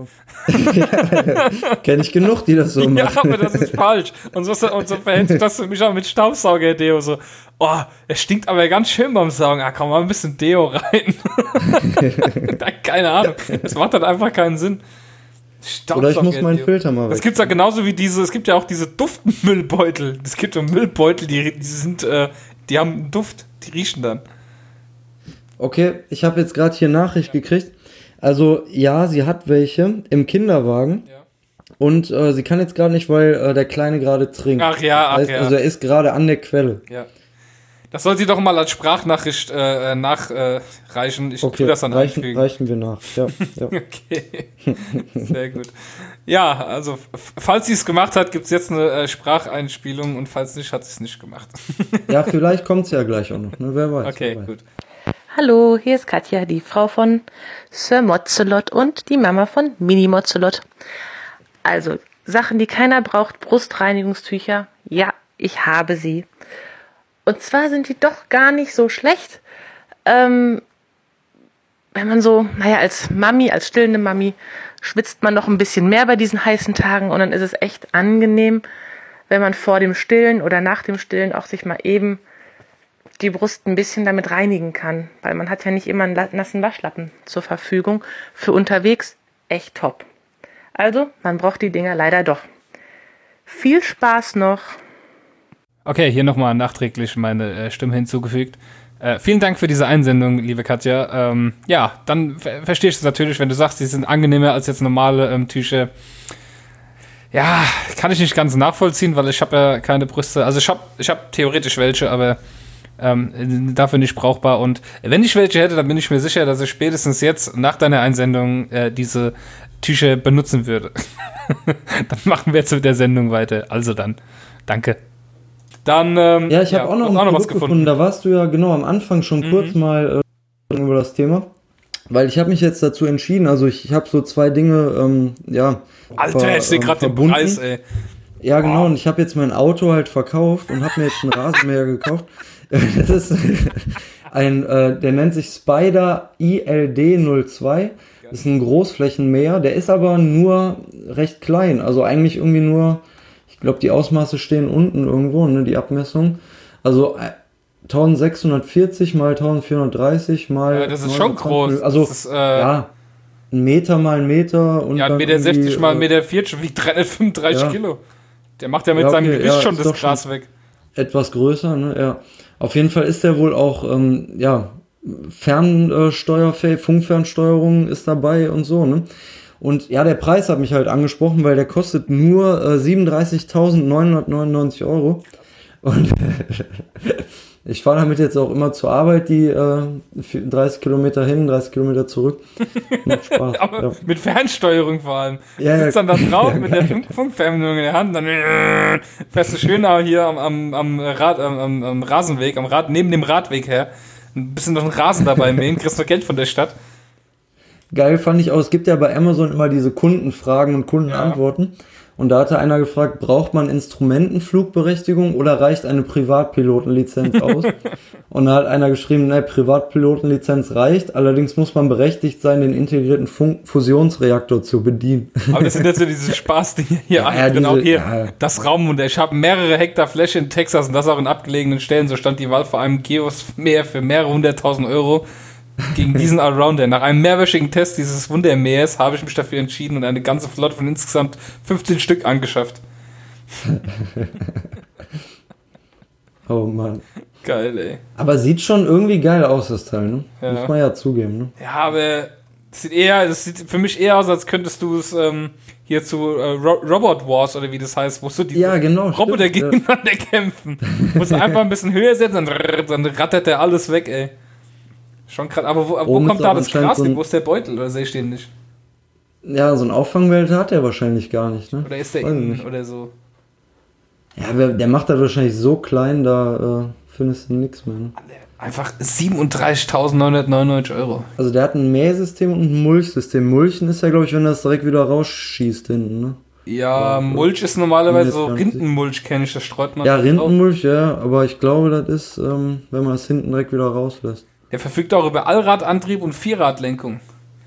Kenne ich genug, die das so Ja, machen. aber das ist falsch. Und so, und so verhält sich das für mich auch mit Staubsauger-Deo. So, oh, es stinkt aber ganz schön beim Saugen. Ah, komm mal ein bisschen Deo rein. Keine Ahnung. Es macht halt einfach keinen Sinn. Oder ich muss meinen. Filter mal Es gibt ja genauso wie diese, es gibt ja auch diese Duftmüllbeutel. Es gibt so Müllbeutel, die, die sind, äh, die haben einen Duft, die riechen dann. Okay, ich habe jetzt gerade hier Nachricht gekriegt. Also ja, sie hat welche im Kinderwagen. Ja. Und äh, sie kann jetzt gerade nicht, weil äh, der Kleine gerade trinkt. Ach ja, ach heißt, ja. Also er ist gerade an der Quelle. Ja. Das soll sie doch mal als Sprachnachricht äh, nachreichen. ich Okay, das dann reichen, einfügen. reichen wir nach. Ja, ja. Okay. Sehr gut. Ja, also falls sie es gemacht hat, gibt es jetzt eine äh, Spracheinspielung und falls nicht, hat sie es nicht gemacht. ja vielleicht kommt es ja gleich auch noch. Ne? Wer weiß. Okay, wer weiß. gut. Hallo, hier ist Katja, die Frau von Sir Mozzelot und die Mama von Mini Mozzelot. Also, Sachen, die keiner braucht, Brustreinigungstücher. Ja, ich habe sie. Und zwar sind die doch gar nicht so schlecht. Ähm, wenn man so, naja, als Mami, als stillende Mami, schwitzt man noch ein bisschen mehr bei diesen heißen Tagen und dann ist es echt angenehm, wenn man vor dem Stillen oder nach dem Stillen auch sich mal eben die Brust ein bisschen damit reinigen kann, weil man hat ja nicht immer einen nassen Waschlappen zur Verfügung. Für unterwegs echt top. Also, man braucht die Dinger leider doch. Viel Spaß noch. Okay, hier nochmal nachträglich meine äh, Stimme hinzugefügt. Äh, vielen Dank für diese Einsendung, liebe Katja. Ähm, ja, dann ver verstehe ich es natürlich, wenn du sagst, die sind angenehmer als jetzt normale ähm, Tücher. Ja, kann ich nicht ganz nachvollziehen, weil ich habe ja keine Brüste. Also ich habe ich hab theoretisch welche, aber ähm, dafür nicht brauchbar. Und wenn ich welche hätte, dann bin ich mir sicher, dass ich spätestens jetzt nach deiner Einsendung äh, diese Tücher benutzen würde. dann machen wir jetzt mit der Sendung weiter. Also dann, danke. Dann, ähm, Ja, ich habe auch noch hast ein was Produkt gefunden. Da warst du ja genau am Anfang schon Mhm. kurz mal äh, über das Thema. Weil ich habe mich jetzt dazu entschieden, also ich, ich habe so zwei Dinge, ähm, ja. Alter, ver- ich sehe ähm, gerade den. Preis, ey. Ja, genau, und ich habe jetzt mein Auto halt verkauft und habe mir jetzt einen Rasenmäher gekauft. Das ist ein, äh, der nennt sich Spider ILD 02. Das ist ein Großflächenmäher, der ist aber nur recht klein. Also eigentlich irgendwie nur, ich glaube, die Ausmaße stehen unten irgendwo, ne, die Abmessung. Also äh, 1640 mal 1430 mal. Ja, das ist schon 920. groß. Also, ist, äh, ja, ein Meter mal ein Meter und Ja, 1,60 Meter irgendwie, mal 1,40 äh, Meter vierzig, wiegt 335 Ja. Kilo. Der macht ja mit Ja, seinem okay, Gewicht ja, schon das schon- Gras weg. etwas größer, ne? Ja. Auf jeden Fall ist der wohl auch, ähm, ja, Fernsteuerfähig, Funkfernsteuerung ist dabei und so, ne? Und ja, der Preis hat mich halt angesprochen, weil der kostet nur äh, 37.999 Euro. Und ich fahre damit jetzt auch immer zur Arbeit, die äh, 30 Kilometer hin, 30 Kilometer zurück. Macht Spaß. Aber ja. mit Fernsteuerung vor allem. Ja, du ja. sitzt dann da drauf mit der Funk Funkfernbedienung in der Hand, dann äh, fährst du schön hier am, am, am, Rad, am, am, Rasenweg, am Rad, neben dem Radweg her. Ein bisschen noch einen Rasen dabei mähen, kriegst noch Geld von der Stadt. Geil fand ich auch, es gibt ja bei Amazon immer diese Kundenfragen und Kundenantworten. Und da hatte einer gefragt, braucht man Instrumentenflugberechtigung oder reicht eine Privatpilotenlizenz aus? und da hat einer geschrieben, ne, Privatpilotenlizenz reicht, allerdings muss man berechtigt sein, den integrierten Funk Fusionsreaktor zu bedienen. Aber das sind jetzt so diese Spaßdinge hier. Ja, ja, genau diese- hier, ja. das Raumwunder. Ich habe mehrere Hektar Fläche in Texas und das auch in abgelegenen Stellen. So stand die Wahl vor einem Geosmeer für mehrere hunderttausend Euro gegen diesen Allrounder. Nach einem mehrwöchigen Test dieses Wundermeers habe ich mich dafür entschieden und eine ganze Flotte von insgesamt 15 Stück angeschafft. oh Mann. Geil, ey. Aber sieht schon irgendwie geil aus, das Teil, ne? Ja. Muss man ja zugeben, ne? Ja, aber das sieht eher, das sieht für mich eher aus, als könntest du es ähm, hier zu äh, Ro Robot Wars oder wie das heißt, wo so die Ja, genau, Roboter stimmt, ja. gegeneinander kämpfen. Musst du einfach ein bisschen höher setzen, dann, dann rattert der alles weg, ey. Schon krass. Aber wo, wo Oben kommt da das Gras so Wo ist der Beutel? Oder sehe ich den nicht? Ja, so ein Auffangwelt hat er wahrscheinlich gar nicht, ne? Oder ist der innen oder so? Ja, der macht das wahrscheinlich so klein, da äh, findest du nichts mehr, ne? Einfach 37.999 Euro. Also der hat ein Mähsystem und ein Mulchsystem. Mulchen ist ja, glaube ich, wenn das direkt wieder rausschießt hinten, ne? Ja, Mulch ist normalerweise so Rindenmulch, kenne ich, das streut man. Ja, Rindenmulch, ja, aber ich glaube, das ist, ähm, wenn man es hinten direkt wieder rauslässt. Der verfügt auch über Allradantrieb und Vierradlenkung.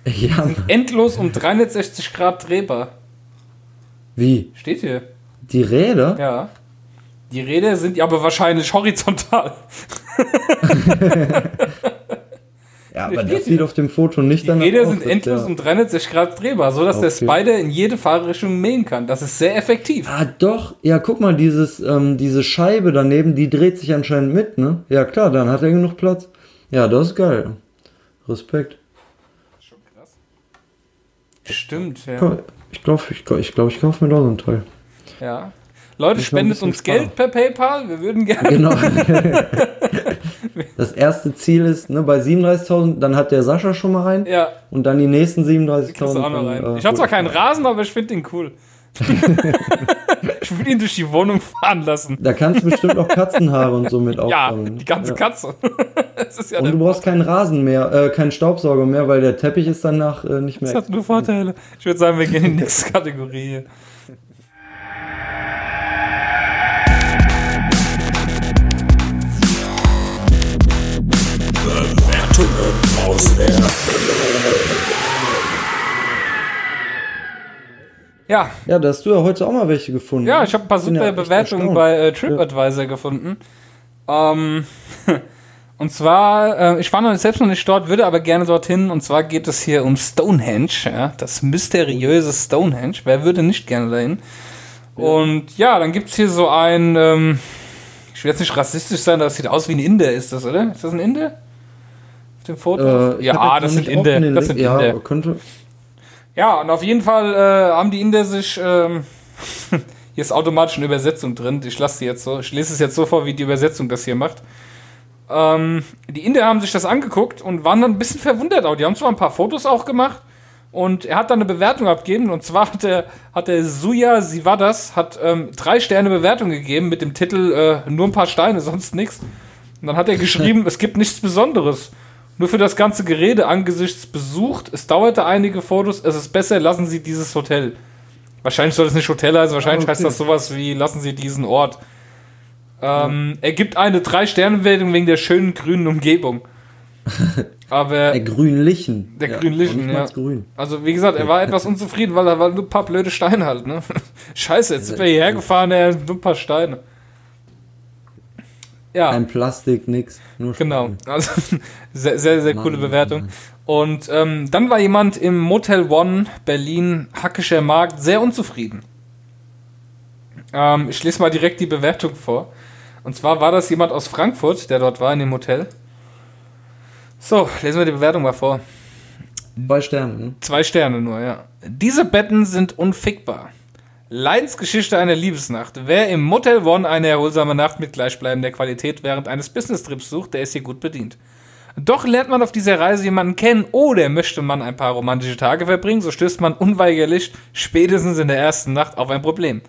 Ja. Sind endlos um 360 Grad drehbar. Wie? Steht hier. Die Räder? Ja. Die Räder sind ja aber wahrscheinlich horizontal. ja, aber das sieht auf dem Foto nicht Die danach Räder aus, sind dass endlos der- um 360 Grad drehbar, sodass der Okay. Spider in jede Fahrrichtung mähen kann. Das ist sehr effektiv. Ah, doch. Ja, guck mal, dieses, ähm, diese Scheibe daneben, die dreht sich anscheinend mit, ne? Ja, klar, dann hat er genug Platz. Ja, das ist geil. Respekt. Stimmt, ja. Ich glaube, ich, glaub, ich, glaub, ich kaufe mir da so ein Teil. ja. Leute, Ich spendet uns Geld per PayPal. Wir würden gerne. Genau. das erste Ziel ist, ne, bei 37.000, dann hat der Sascha schon mal einen. Ja, Und dann die nächsten 37.000. kriegst du auch noch dann, rein. äh, Ich habe zwar keinen Rasen, aber ich finde ihn cool. ich will ihn durch die Wohnung fahren lassen. Da kannst du bestimmt auch Katzenhaare und so mit Ja, aufsammeln. die ganze Ja. Katze. das ist ja Und der du brauchst keinen Rasen mehr, äh, keinen Staubsauger mehr, weil der Teppich ist danach äh, nicht Das mehr. hat nur Vorteile. Ich würde sagen, wir gehen in die nächste Kategorie. hier. Ja, Ja, da hast du ja heute auch mal welche gefunden. ja, ich habe ein paar super ja Bewertungen bei äh, TripAdvisor gefunden. Ähm, und zwar, äh, ich war noch selbst noch nicht dort, würde aber gerne dorthin. Und zwar geht es hier um Stonehenge, ja, das mysteriöse Stonehenge. Wer würde nicht gerne dahin? Und ja, dann gibt es hier so ein, ähm, ich will jetzt nicht rassistisch sein, das sieht aus wie ein Inder, ist das, oder? Ist das ein Inder? Auf dem Foto? Äh, ja, jetzt das sind Inder. Das sind ja, Inder. könnte. Ja, und auf jeden Fall äh, haben die Inder sich. Ähm, hier ist automatisch eine Übersetzung drin. Ich lasse die jetzt so. Ich lese es jetzt so vor, wie die Übersetzung das hier macht. Ähm, die Inder haben sich das angeguckt und waren dann ein bisschen verwundert auch. Die haben zwar ein paar Fotos auch gemacht und er hat dann eine Bewertung abgegeben. Und zwar hat der, hat der Suya Sivadas hat ähm, drei Sterne Bewertung gegeben mit dem Titel äh, Nur ein paar Steine, sonst nichts. Und dann hat er geschrieben, es gibt nichts Besonderes. Nur für das ganze Gerede angesichts besucht. Es dauerte einige Fotos. Es ist besser, lassen Sie dieses Hotel. Wahrscheinlich soll es nicht Hotel heißen. Wahrscheinlich Ah, okay. heißt das sowas wie lassen Sie diesen Ort. Ähm, Er gibt eine Drei-Sterne-Wertung wegen der schönen grünen Umgebung. Aber, Der grünlichen. Der grünlichen, noch nicht ja. grün. also wie gesagt, er war etwas unzufrieden, weil er war nur ein paar blöde Steine halt, ne? Scheiße, jetzt sind wir hierher gefahren, er nur ein paar Steine. Ja. Kein Plastik, nix. Nur Genau, also sehr, sehr, sehr coole Mann, Bewertung. Und ähm, dann war jemand im Motel One Berlin Hackischer Markt sehr unzufrieden. Ähm, ich lese mal direkt die Bewertung vor. Und zwar war das jemand aus Frankfurt, der dort war in dem Hotel. So, lesen wir die Bewertung mal vor. Zwei Sterne, ne? Zwei Sterne nur, ja. Diese Betten sind unfickbar. Leidensgeschichte einer Liebesnacht. Wer im Motel One eine erholsame Nacht mit gleichbleibender Qualität während eines Business-Trips sucht, der ist hier gut bedient. Doch lernt man auf dieser Reise jemanden kennen oder möchte man ein paar romantische Tage verbringen, so stößt man unweigerlich spätestens in der ersten Nacht auf ein Problem.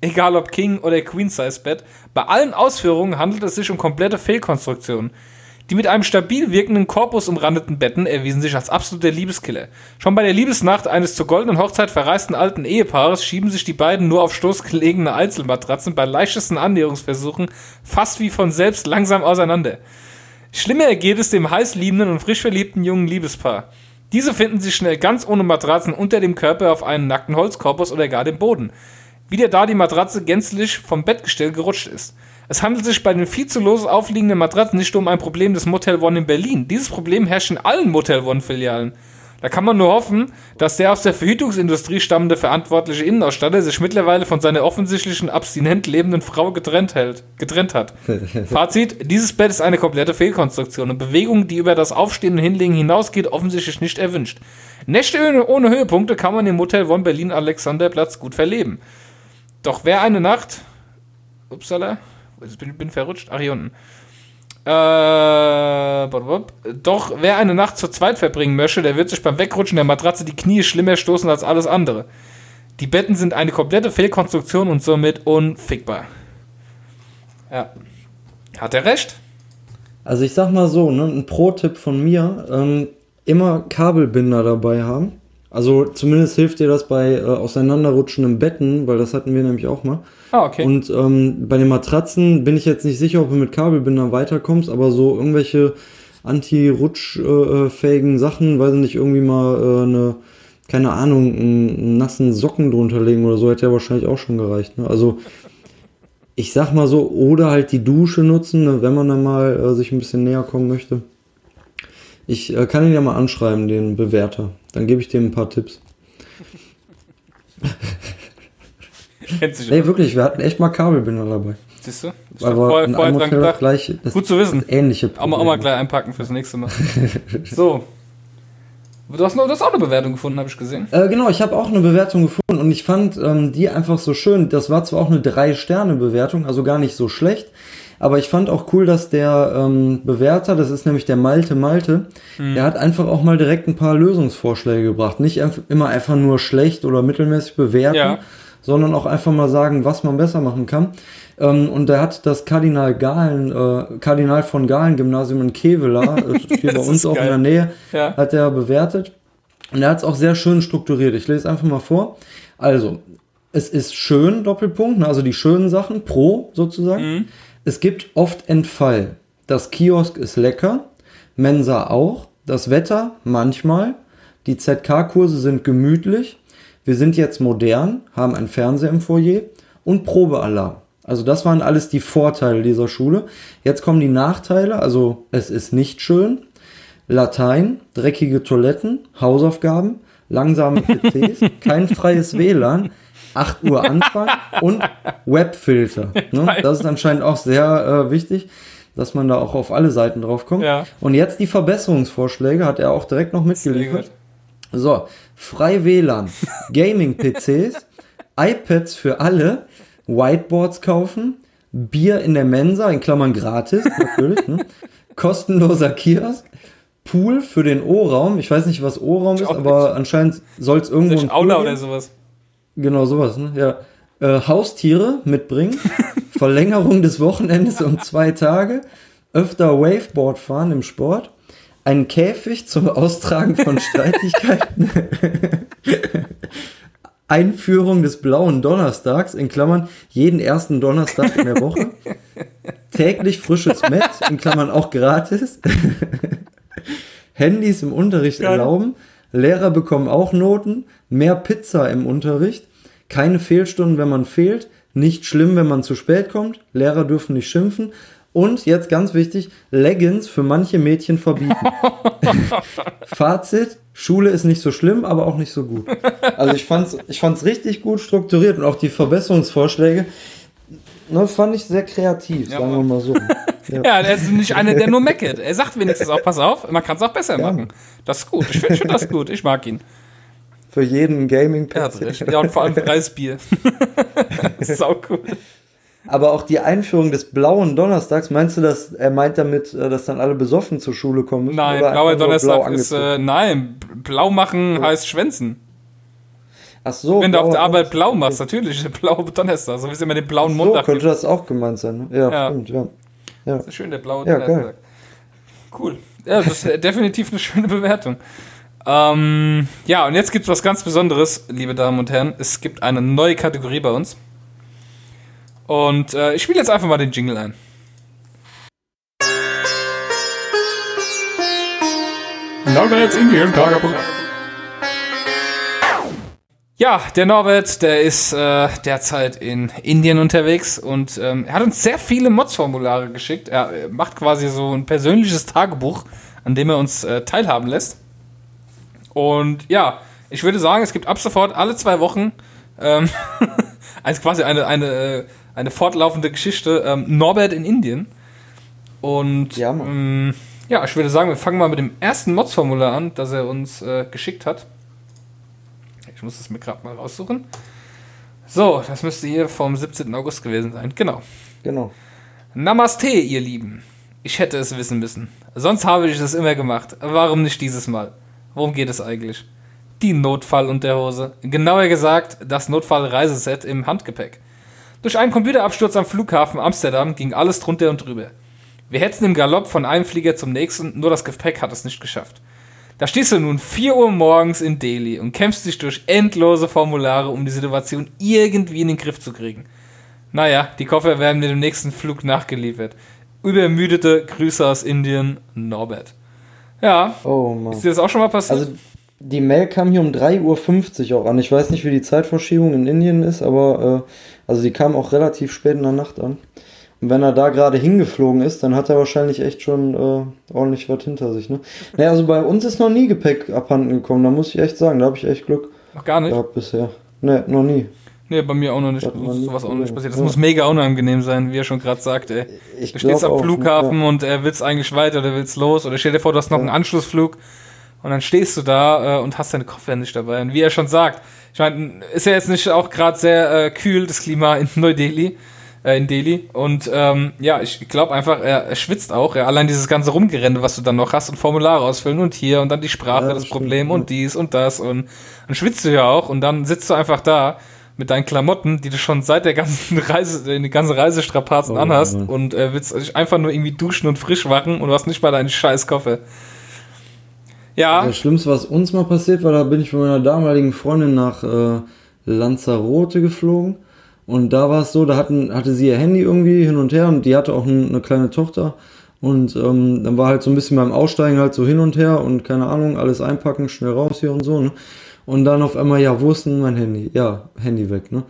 Egal ob King oder Queen-Size-Bett, bei allen Ausführungen handelt es sich um komplette Fehlkonstruktionen. Die mit einem stabil wirkenden Korpus umrandeten Betten erwiesen sich als absoluter Liebeskiller. Schon bei der Liebesnacht eines zur goldenen Hochzeit verreisten alten Ehepaares schieben sich die beiden nur auf Stoß gelegene Einzelmatratzen bei leichtesten Annäherungsversuchen fast wie von selbst langsam auseinander. Schlimmer ergeht es dem heiß liebenden und frisch verliebten jungen Liebespaar. Diese finden sich schnell ganz ohne Matratzen unter dem Körper auf einen nackten Holzkorpus oder gar dem Boden. Wieder da die Matratze gänzlich vom Bettgestell gerutscht ist. Es handelt sich bei den viel zu los aufliegenden Matratzen nicht um ein Problem des Motel One in Berlin. Dieses Problem herrscht in allen Motel One-Filialen. Da kann man nur hoffen, dass der aus der Verhütungsindustrie stammende verantwortliche Innenausstatter sich mittlerweile von seiner offensichtlichen abstinent lebenden Frau getrennt, hält, getrennt hat. Fazit, dieses Bett ist eine komplette Fehlkonstruktion und Bewegung, die über das Aufstehen und Hinlegen hinausgeht, offensichtlich nicht erwünscht. Nächte ohne- ohne Höhepunkte kann man im Motel One Berlin Alexanderplatz gut verleben. Doch wer eine Nacht... Upsala, ich bin, bin verrutscht. Ach, hier unten. Äh, doch wer eine Nacht zu zweit verbringen möchte, der wird sich beim Wegrutschen der Matratze die Knie schlimmer stoßen als alles andere. Die Betten sind eine komplette Fehlkonstruktion und somit unfickbar. Ja. Hat er recht? Also ich sag mal so, ne, ein Pro-Tipp von mir, ähm, immer Kabelbinder dabei haben. Also zumindest hilft dir das bei äh, auseinanderrutschenden Betten, weil das hatten wir nämlich auch mal. Ah, okay. Und ähm, bei den Matratzen bin ich jetzt nicht sicher, ob du mit Kabelbindern weiterkommst, aber so irgendwelche anti-rutschfähigen Sachen, weiß ich nicht, irgendwie mal äh, eine, keine Ahnung, einen nassen Socken drunter legen oder so, hätte ja wahrscheinlich auch schon gereicht. Ne? Also ich sag mal so, oder halt die Dusche nutzen, ne, wenn man dann mal äh, sich ein bisschen näher kommen möchte. Ich äh, kann ihn ja mal anschreiben, den Bewerter. Dann gebe ich dem ein paar Tipps. Kennt sich Nee, wirklich, wir hatten echt mal Kabelbinder dabei. Siehst du? Hab Aber vorher, vorher dran gedacht. gleich, das Gut zu wissen. das ähnliche Auch mal, auch mal Problem. gleich einpacken fürs nächste Mal. so. Du hast, noch, du hast auch eine Bewertung gefunden, habe ich gesehen. Äh, genau, ich habe auch eine Bewertung gefunden und ich fand ähm, die einfach so schön. Das war zwar auch eine 3-Sterne-Bewertung, also gar nicht so schlecht, aber ich fand auch cool, dass der ähm, Bewerter, das ist nämlich der Malte Malte, Mhm. der hat einfach auch mal direkt ein paar Lösungsvorschläge gebracht. Nicht immer einfach nur schlecht oder mittelmäßig bewerten, Ja. Sondern auch einfach mal sagen, was man besser machen kann. Ähm, und der hat das Kardinal Galen, äh, Kardinal von Galen Gymnasium in Kevela, äh, hier bei Das uns auch geil. in der Nähe, Ja. hat er bewertet. Und er hat es auch sehr schön strukturiert. Ich lese einfach mal vor. Also, es ist schön, Doppelpunkt, ne, also die schönen Sachen, pro sozusagen. Es gibt oft Entfall. Das Kiosk ist lecker, Mensa auch, das Wetter manchmal, die ZK-Kurse sind gemütlich, wir sind jetzt modern, haben einen Fernseher im Foyer und Probealarm. Also das waren alles die Vorteile dieser Schule. Jetzt kommen die Nachteile, also es ist nicht schön, Latein, dreckige Toiletten, Hausaufgaben, langsame PCs, kein freies WLAN, 8 Uhr Anfang und Webfilter. Ne? Das ist anscheinend auch sehr äh, wichtig, dass man da auch auf alle Seiten drauf kommt. Ja. Und jetzt die Verbesserungsvorschläge hat er auch direkt noch mitgeliefert. So, frei WLAN, Gaming-PCs, iPads für alle, Whiteboards kaufen, Bier in der Mensa, in Klammern gratis, natürlich, ne? kostenloser Kiosk, Pool für den O-Raum. Ich weiß nicht, was O-Raum ist, aber anscheinend soll es irgendwo ein Aula oder sowas. Genau, sowas, ne? Ja. Äh, Haustiere mitbringen, Verlängerung des Wochenendes um zwei Tage, öfter Waveboard fahren im Sport, einen Käfig zum Austragen von Streitigkeiten, Einführung des blauen Donnerstags, in Klammern jeden ersten Donnerstag in der Woche, täglich frisches Met, in Klammern auch gratis, Handys im Unterricht Geil. erlauben, Lehrer bekommen auch Noten, mehr Pizza im Unterricht, keine Fehlstunden, wenn man fehlt, nicht schlimm, wenn man zu spät kommt, Lehrer dürfen nicht schimpfen und jetzt ganz wichtig, Leggings für manche Mädchen verbieten. Fazit, Schule ist nicht so schlimm, aber auch nicht so gut. Also ich fand's, ich fand's richtig gut strukturiert und auch die Verbesserungsvorschläge, ne, fand ich sehr kreativ, Ja, sagen wir mal so. Ja. Ja, er ist nicht einer, der nur meckert. Er sagt wenigstens auch, pass auf, man kann es auch besser Ja. machen. Das ist gut. Ich finde find das gut. Ich mag ihn. Für jeden gaming recht. Ja, und vor allem Reisbier. Sau cool. Aber auch die Einführung des blauen Donnerstags, meinst du, dass er meint damit, äh, dass dann alle besoffen zur Schule kommen müssen? Nein, blauer Donnerstag blau ist, äh, nein, blau machen heißt schwänzen. Ach so, Wenn du auf der Arbeit blau machst, natürlich, blau Donnerstag, so wie es immer den blauen So Montag könnte das auch gemeint sein. Ne? Ja, Ja. stimmt, ja. ja. Das ist schön, der blaue Ja, Donnerstag. geil. Cool. Ja, das ist definitiv eine schöne Bewertung. Ähm, ja, und jetzt gibt es was ganz Besonderes, liebe Damen und Herren. Es gibt eine neue Kategorie bei uns. Und äh, ich spiele jetzt einfach mal den Jingle ein. Norberts Indien-Tagebuch. Ja, der Norbert, der ist äh, derzeit in Indien unterwegs und ähm, er hat uns sehr viele Mods-Formulare geschickt. Er macht quasi so ein persönliches Tagebuch, an dem er uns äh, teilhaben lässt. Und ja, ich würde sagen, es gibt ab sofort alle zwei Wochen ähm, also quasi eine, eine, äh, eine fortlaufende Geschichte. Ähm, Norbert in Indien. Und Ja, ähm, ja, ich würde sagen, wir fangen mal mit dem ersten Mods-Formular an, das er uns äh, geschickt hat. Ich muss es mir gerade mal raussuchen. So, das müsste hier vom 17. August gewesen sein. Genau. Genau. Namaste, ihr Lieben. Ich hätte es wissen müssen. Sonst habe ich es immer gemacht. Warum nicht dieses Mal? Worum geht es eigentlich? Die Notfallunterhose. Genauer gesagt, das Notfallreiseset im Handgepäck. Durch einen Computerabsturz am Flughafen Amsterdam ging alles drunter und drüber. Wir hetzen im Galopp von einem Flieger zum nächsten, nur das Gepäck hat es nicht geschafft. Da stehst du nun 4 Uhr morgens in Delhi und kämpfst dich durch endlose Formulare, um die Situation irgendwie in den Griff zu kriegen. Naja, die Koffer werden mit dem nächsten Flug nachgeliefert. Übermüdete Grüße aus Indien, Norbert. Ja, Oh Mann. ist dir das auch schon mal passiert? Also die Mail kam hier um 3.50 Uhr auch an. Ich weiß nicht, wie die Zeitverschiebung in Indien ist, aber äh, also die kam auch relativ spät in der Nacht an. Und wenn er da gerade hingeflogen ist, dann hat er wahrscheinlich echt schon äh, ordentlich was hinter sich. Ne? Naja, also bei uns ist noch nie Gepäck abhanden gekommen, da muss ich echt sagen, da habe ich echt Glück Noch gar nicht? gehabt bisher. Ne, noch nie. Nee, bei mir auch noch nicht. Sowas auch noch nicht passiert. Das Ja. muss mega unangenehm sein, wie er schon gerade sagt, ey. Ich Du stehst am auch, Flughafen ja. und er will's eigentlich weiter oder will's los. Oder stell dir vor, du hast noch Ja. einen Anschlussflug und dann stehst du da äh, und hast deine Koffer nicht dabei. Und wie er schon sagt, ich meine, ist ja jetzt nicht auch gerade sehr äh, kühl, das Klima in Neu-Delhi, äh, in Delhi. Und ähm, ja, ich glaube einfach, er, er schwitzt auch. Ja, allein dieses ganze Rumgerenne, was du dann noch hast und Formulare ausfüllen und hier und dann die Sprache, Ja, das, das Problem und dies und das. Und dann schwitzt du ja auch und dann sitzt du einfach da mit deinen Klamotten, die du schon seit der ganzen Reise, die ganze Reisestrapazen Oh, anhast Mann. und äh, willst dich einfach nur irgendwie duschen und frisch machen und du hast nicht mal deinen scheiß Koffer. Ja, Das Schlimmste, was uns mal passiert war, da bin ich mit meiner damaligen Freundin nach äh, Lanzarote geflogen. Und da war es so, da hatten, hatte sie ihr Handy irgendwie hin und her und die hatte auch n- eine kleine Tochter. Und ähm, dann war halt so ein bisschen beim Aussteigen halt so hin und her und keine Ahnung, alles einpacken, schnell raus hier und so. Ne? Und dann auf einmal, ja, wo ist denn mein Handy? Ja, Handy weg, ne?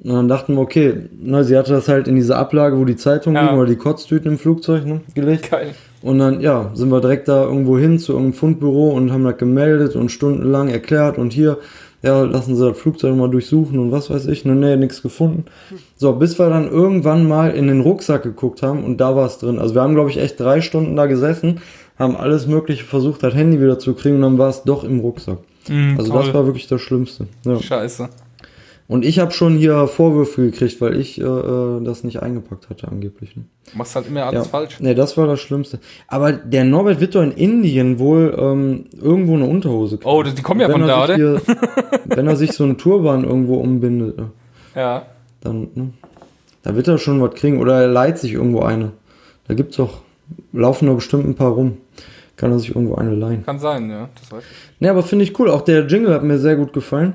Und dann dachten wir, okay, ne, sie hatte das halt in diese Ablage, wo die Zeitungen Ja. liegen oder die Kotztüten im Flugzeug ne, gelegt. geil. Und dann, ja, sind wir direkt da irgendwo hin zu irgendeinem Fundbüro und haben das gemeldet und stundenlang erklärt und hier, ja, lassen Sie das Flugzeug mal durchsuchen und was weiß ich. Ne, nee, nichts gefunden. So, bis wir dann irgendwann mal in den Rucksack geguckt haben und da war es drin. Also wir haben, glaube ich, echt drei Stunden da gesessen, haben alles Mögliche versucht, das Handy wieder zu kriegen und dann war es doch im Rucksack. Mm, Also toll. das war wirklich das Schlimmste. Ja. Scheiße. Und ich habe schon hier Vorwürfe gekriegt, weil ich äh, äh, das nicht eingepackt hatte angeblich. Ne? Du machst halt immer alles ja. falsch. Nee, das war das Schlimmste. Aber der Norbert wird doch in Indien wohl ähm, irgendwo eine Unterhose kriegen. Oh, die kommen ja Wenn von da, oder? Hier, wenn er sich so einen Turban irgendwo umbindet, ne, Ja. dann, ne, da wird er schon was kriegen. Oder er leiht sich irgendwo eine. Da gibt's doch, laufen doch bestimmt ein paar rum. Kann er sich irgendwo eine leihen. Kann sein, ja. Das weiß ich. Ne, aber finde ich cool. Auch der Jingle hat mir sehr gut gefallen.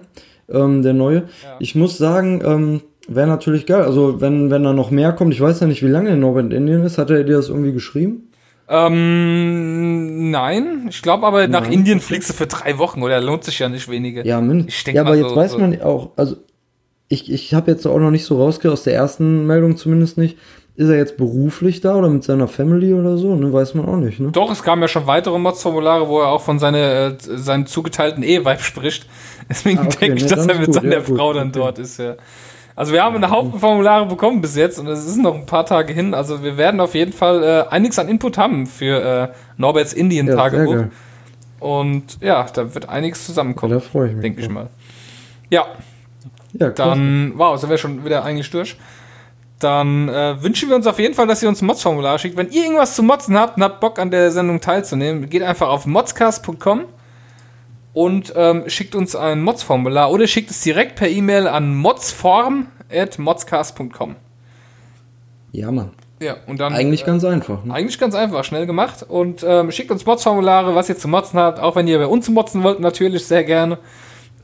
Ähm, der neue. Ja. Ich muss sagen, ähm, wäre natürlich geil. Also, wenn, wenn da noch mehr kommt, ich weiß ja nicht, wie lange der Norbert in Indien ist. Hat er dir das irgendwie geschrieben? Ähm, nein. Ich glaube aber, nach Nein. Indien fliegst du für drei Wochen, oder? Lohnt sich ja nicht wenige. Ja, mindestens. Ich denk Ja, aber jetzt so- weiß so- man auch, also ich, ich habe jetzt auch noch nicht so rausgehört, aus der ersten Meldung zumindest nicht, ist er jetzt beruflich da oder mit seiner Family oder so, ne? Weiß man auch nicht, ne? Doch, es kamen ja schon weitere Mods-Formulare, wo er auch von seine, äh, seinen zugeteilten Eheweib spricht. Deswegen Ah, okay, denke ich, ne, dass er mit gut, seiner ja, gut, Frau dann okay. dort ist, ja. Also wir haben einen Haufen Formulare bekommen bis jetzt und es ist noch ein paar Tage hin. Also wir werden auf jeden Fall äh, einiges an Input haben für äh, Norberts Ja, Indien-Tagebuch. geil. und ja, da wird einiges zusammenkommen, Da freue ich mich. denke ich mal. Ja, Ja, dann, wow, sind wir schon wieder eigentlich durch. Dann äh, wünschen wir uns auf jeden Fall, dass ihr uns ein Mods-Formular schickt. Wenn ihr irgendwas zu Motzen habt und habt Bock an der Sendung teilzunehmen, geht einfach auf modscast.com und ähm, schickt uns ein Mods-Formular oder schickt es direkt per E-Mail an modsform.modscast.com. Ja, Mann. Ja, und dann. Eigentlich äh, ganz einfach, ne? eigentlich ganz einfach, schnell gemacht. Und ähm, schickt uns Mods-Formulare, was ihr zu motzen habt. Auch wenn ihr bei uns motzen wollt, natürlich sehr gerne.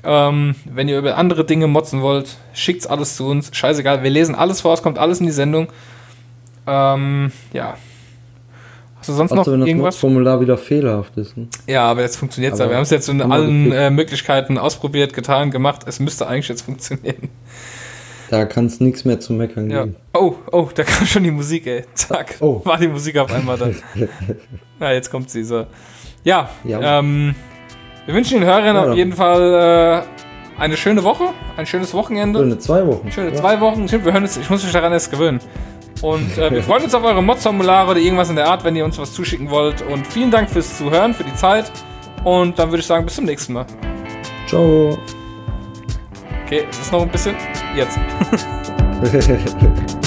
Ähm, wenn ihr über andere Dinge motzen wollt, schickt's alles zu uns. Scheißegal, wir lesen alles vor, es kommt alles in die Sendung. Ähm, ja. Hast du sonst Also, wenn noch das irgendwas? Formular wieder fehlerhaft ist, ne? Ja, aber jetzt funktioniert es ja. Wir haben es jetzt in allen äh, Möglichkeiten ausprobiert, getan, gemacht. Es müsste eigentlich jetzt funktionieren. Da kann es nichts mehr zu meckern Ja. geben. Oh, oh, da kam schon die Musik, ey. Zack. Oh. War die Musik auf einmal da. ja, jetzt kommt sie so. Ja, Ja. ähm, wir wünschen den Hörern Ja. auf jeden Fall äh, eine schöne Woche, ein schönes Wochenende. Schöne zwei Wochen. Schöne ja. zwei Wochen. Stimmt, wir hören uns, ich muss mich daran erst gewöhnen. Und äh, wir freuen uns auf eure Mods-Formulare oder irgendwas in der Art, wenn ihr uns was zuschicken wollt. Und vielen Dank fürs Zuhören, für die Zeit. Und dann würde ich sagen, bis zum nächsten Mal. Ciao. Okay, es ist noch ein bisschen. Jetzt.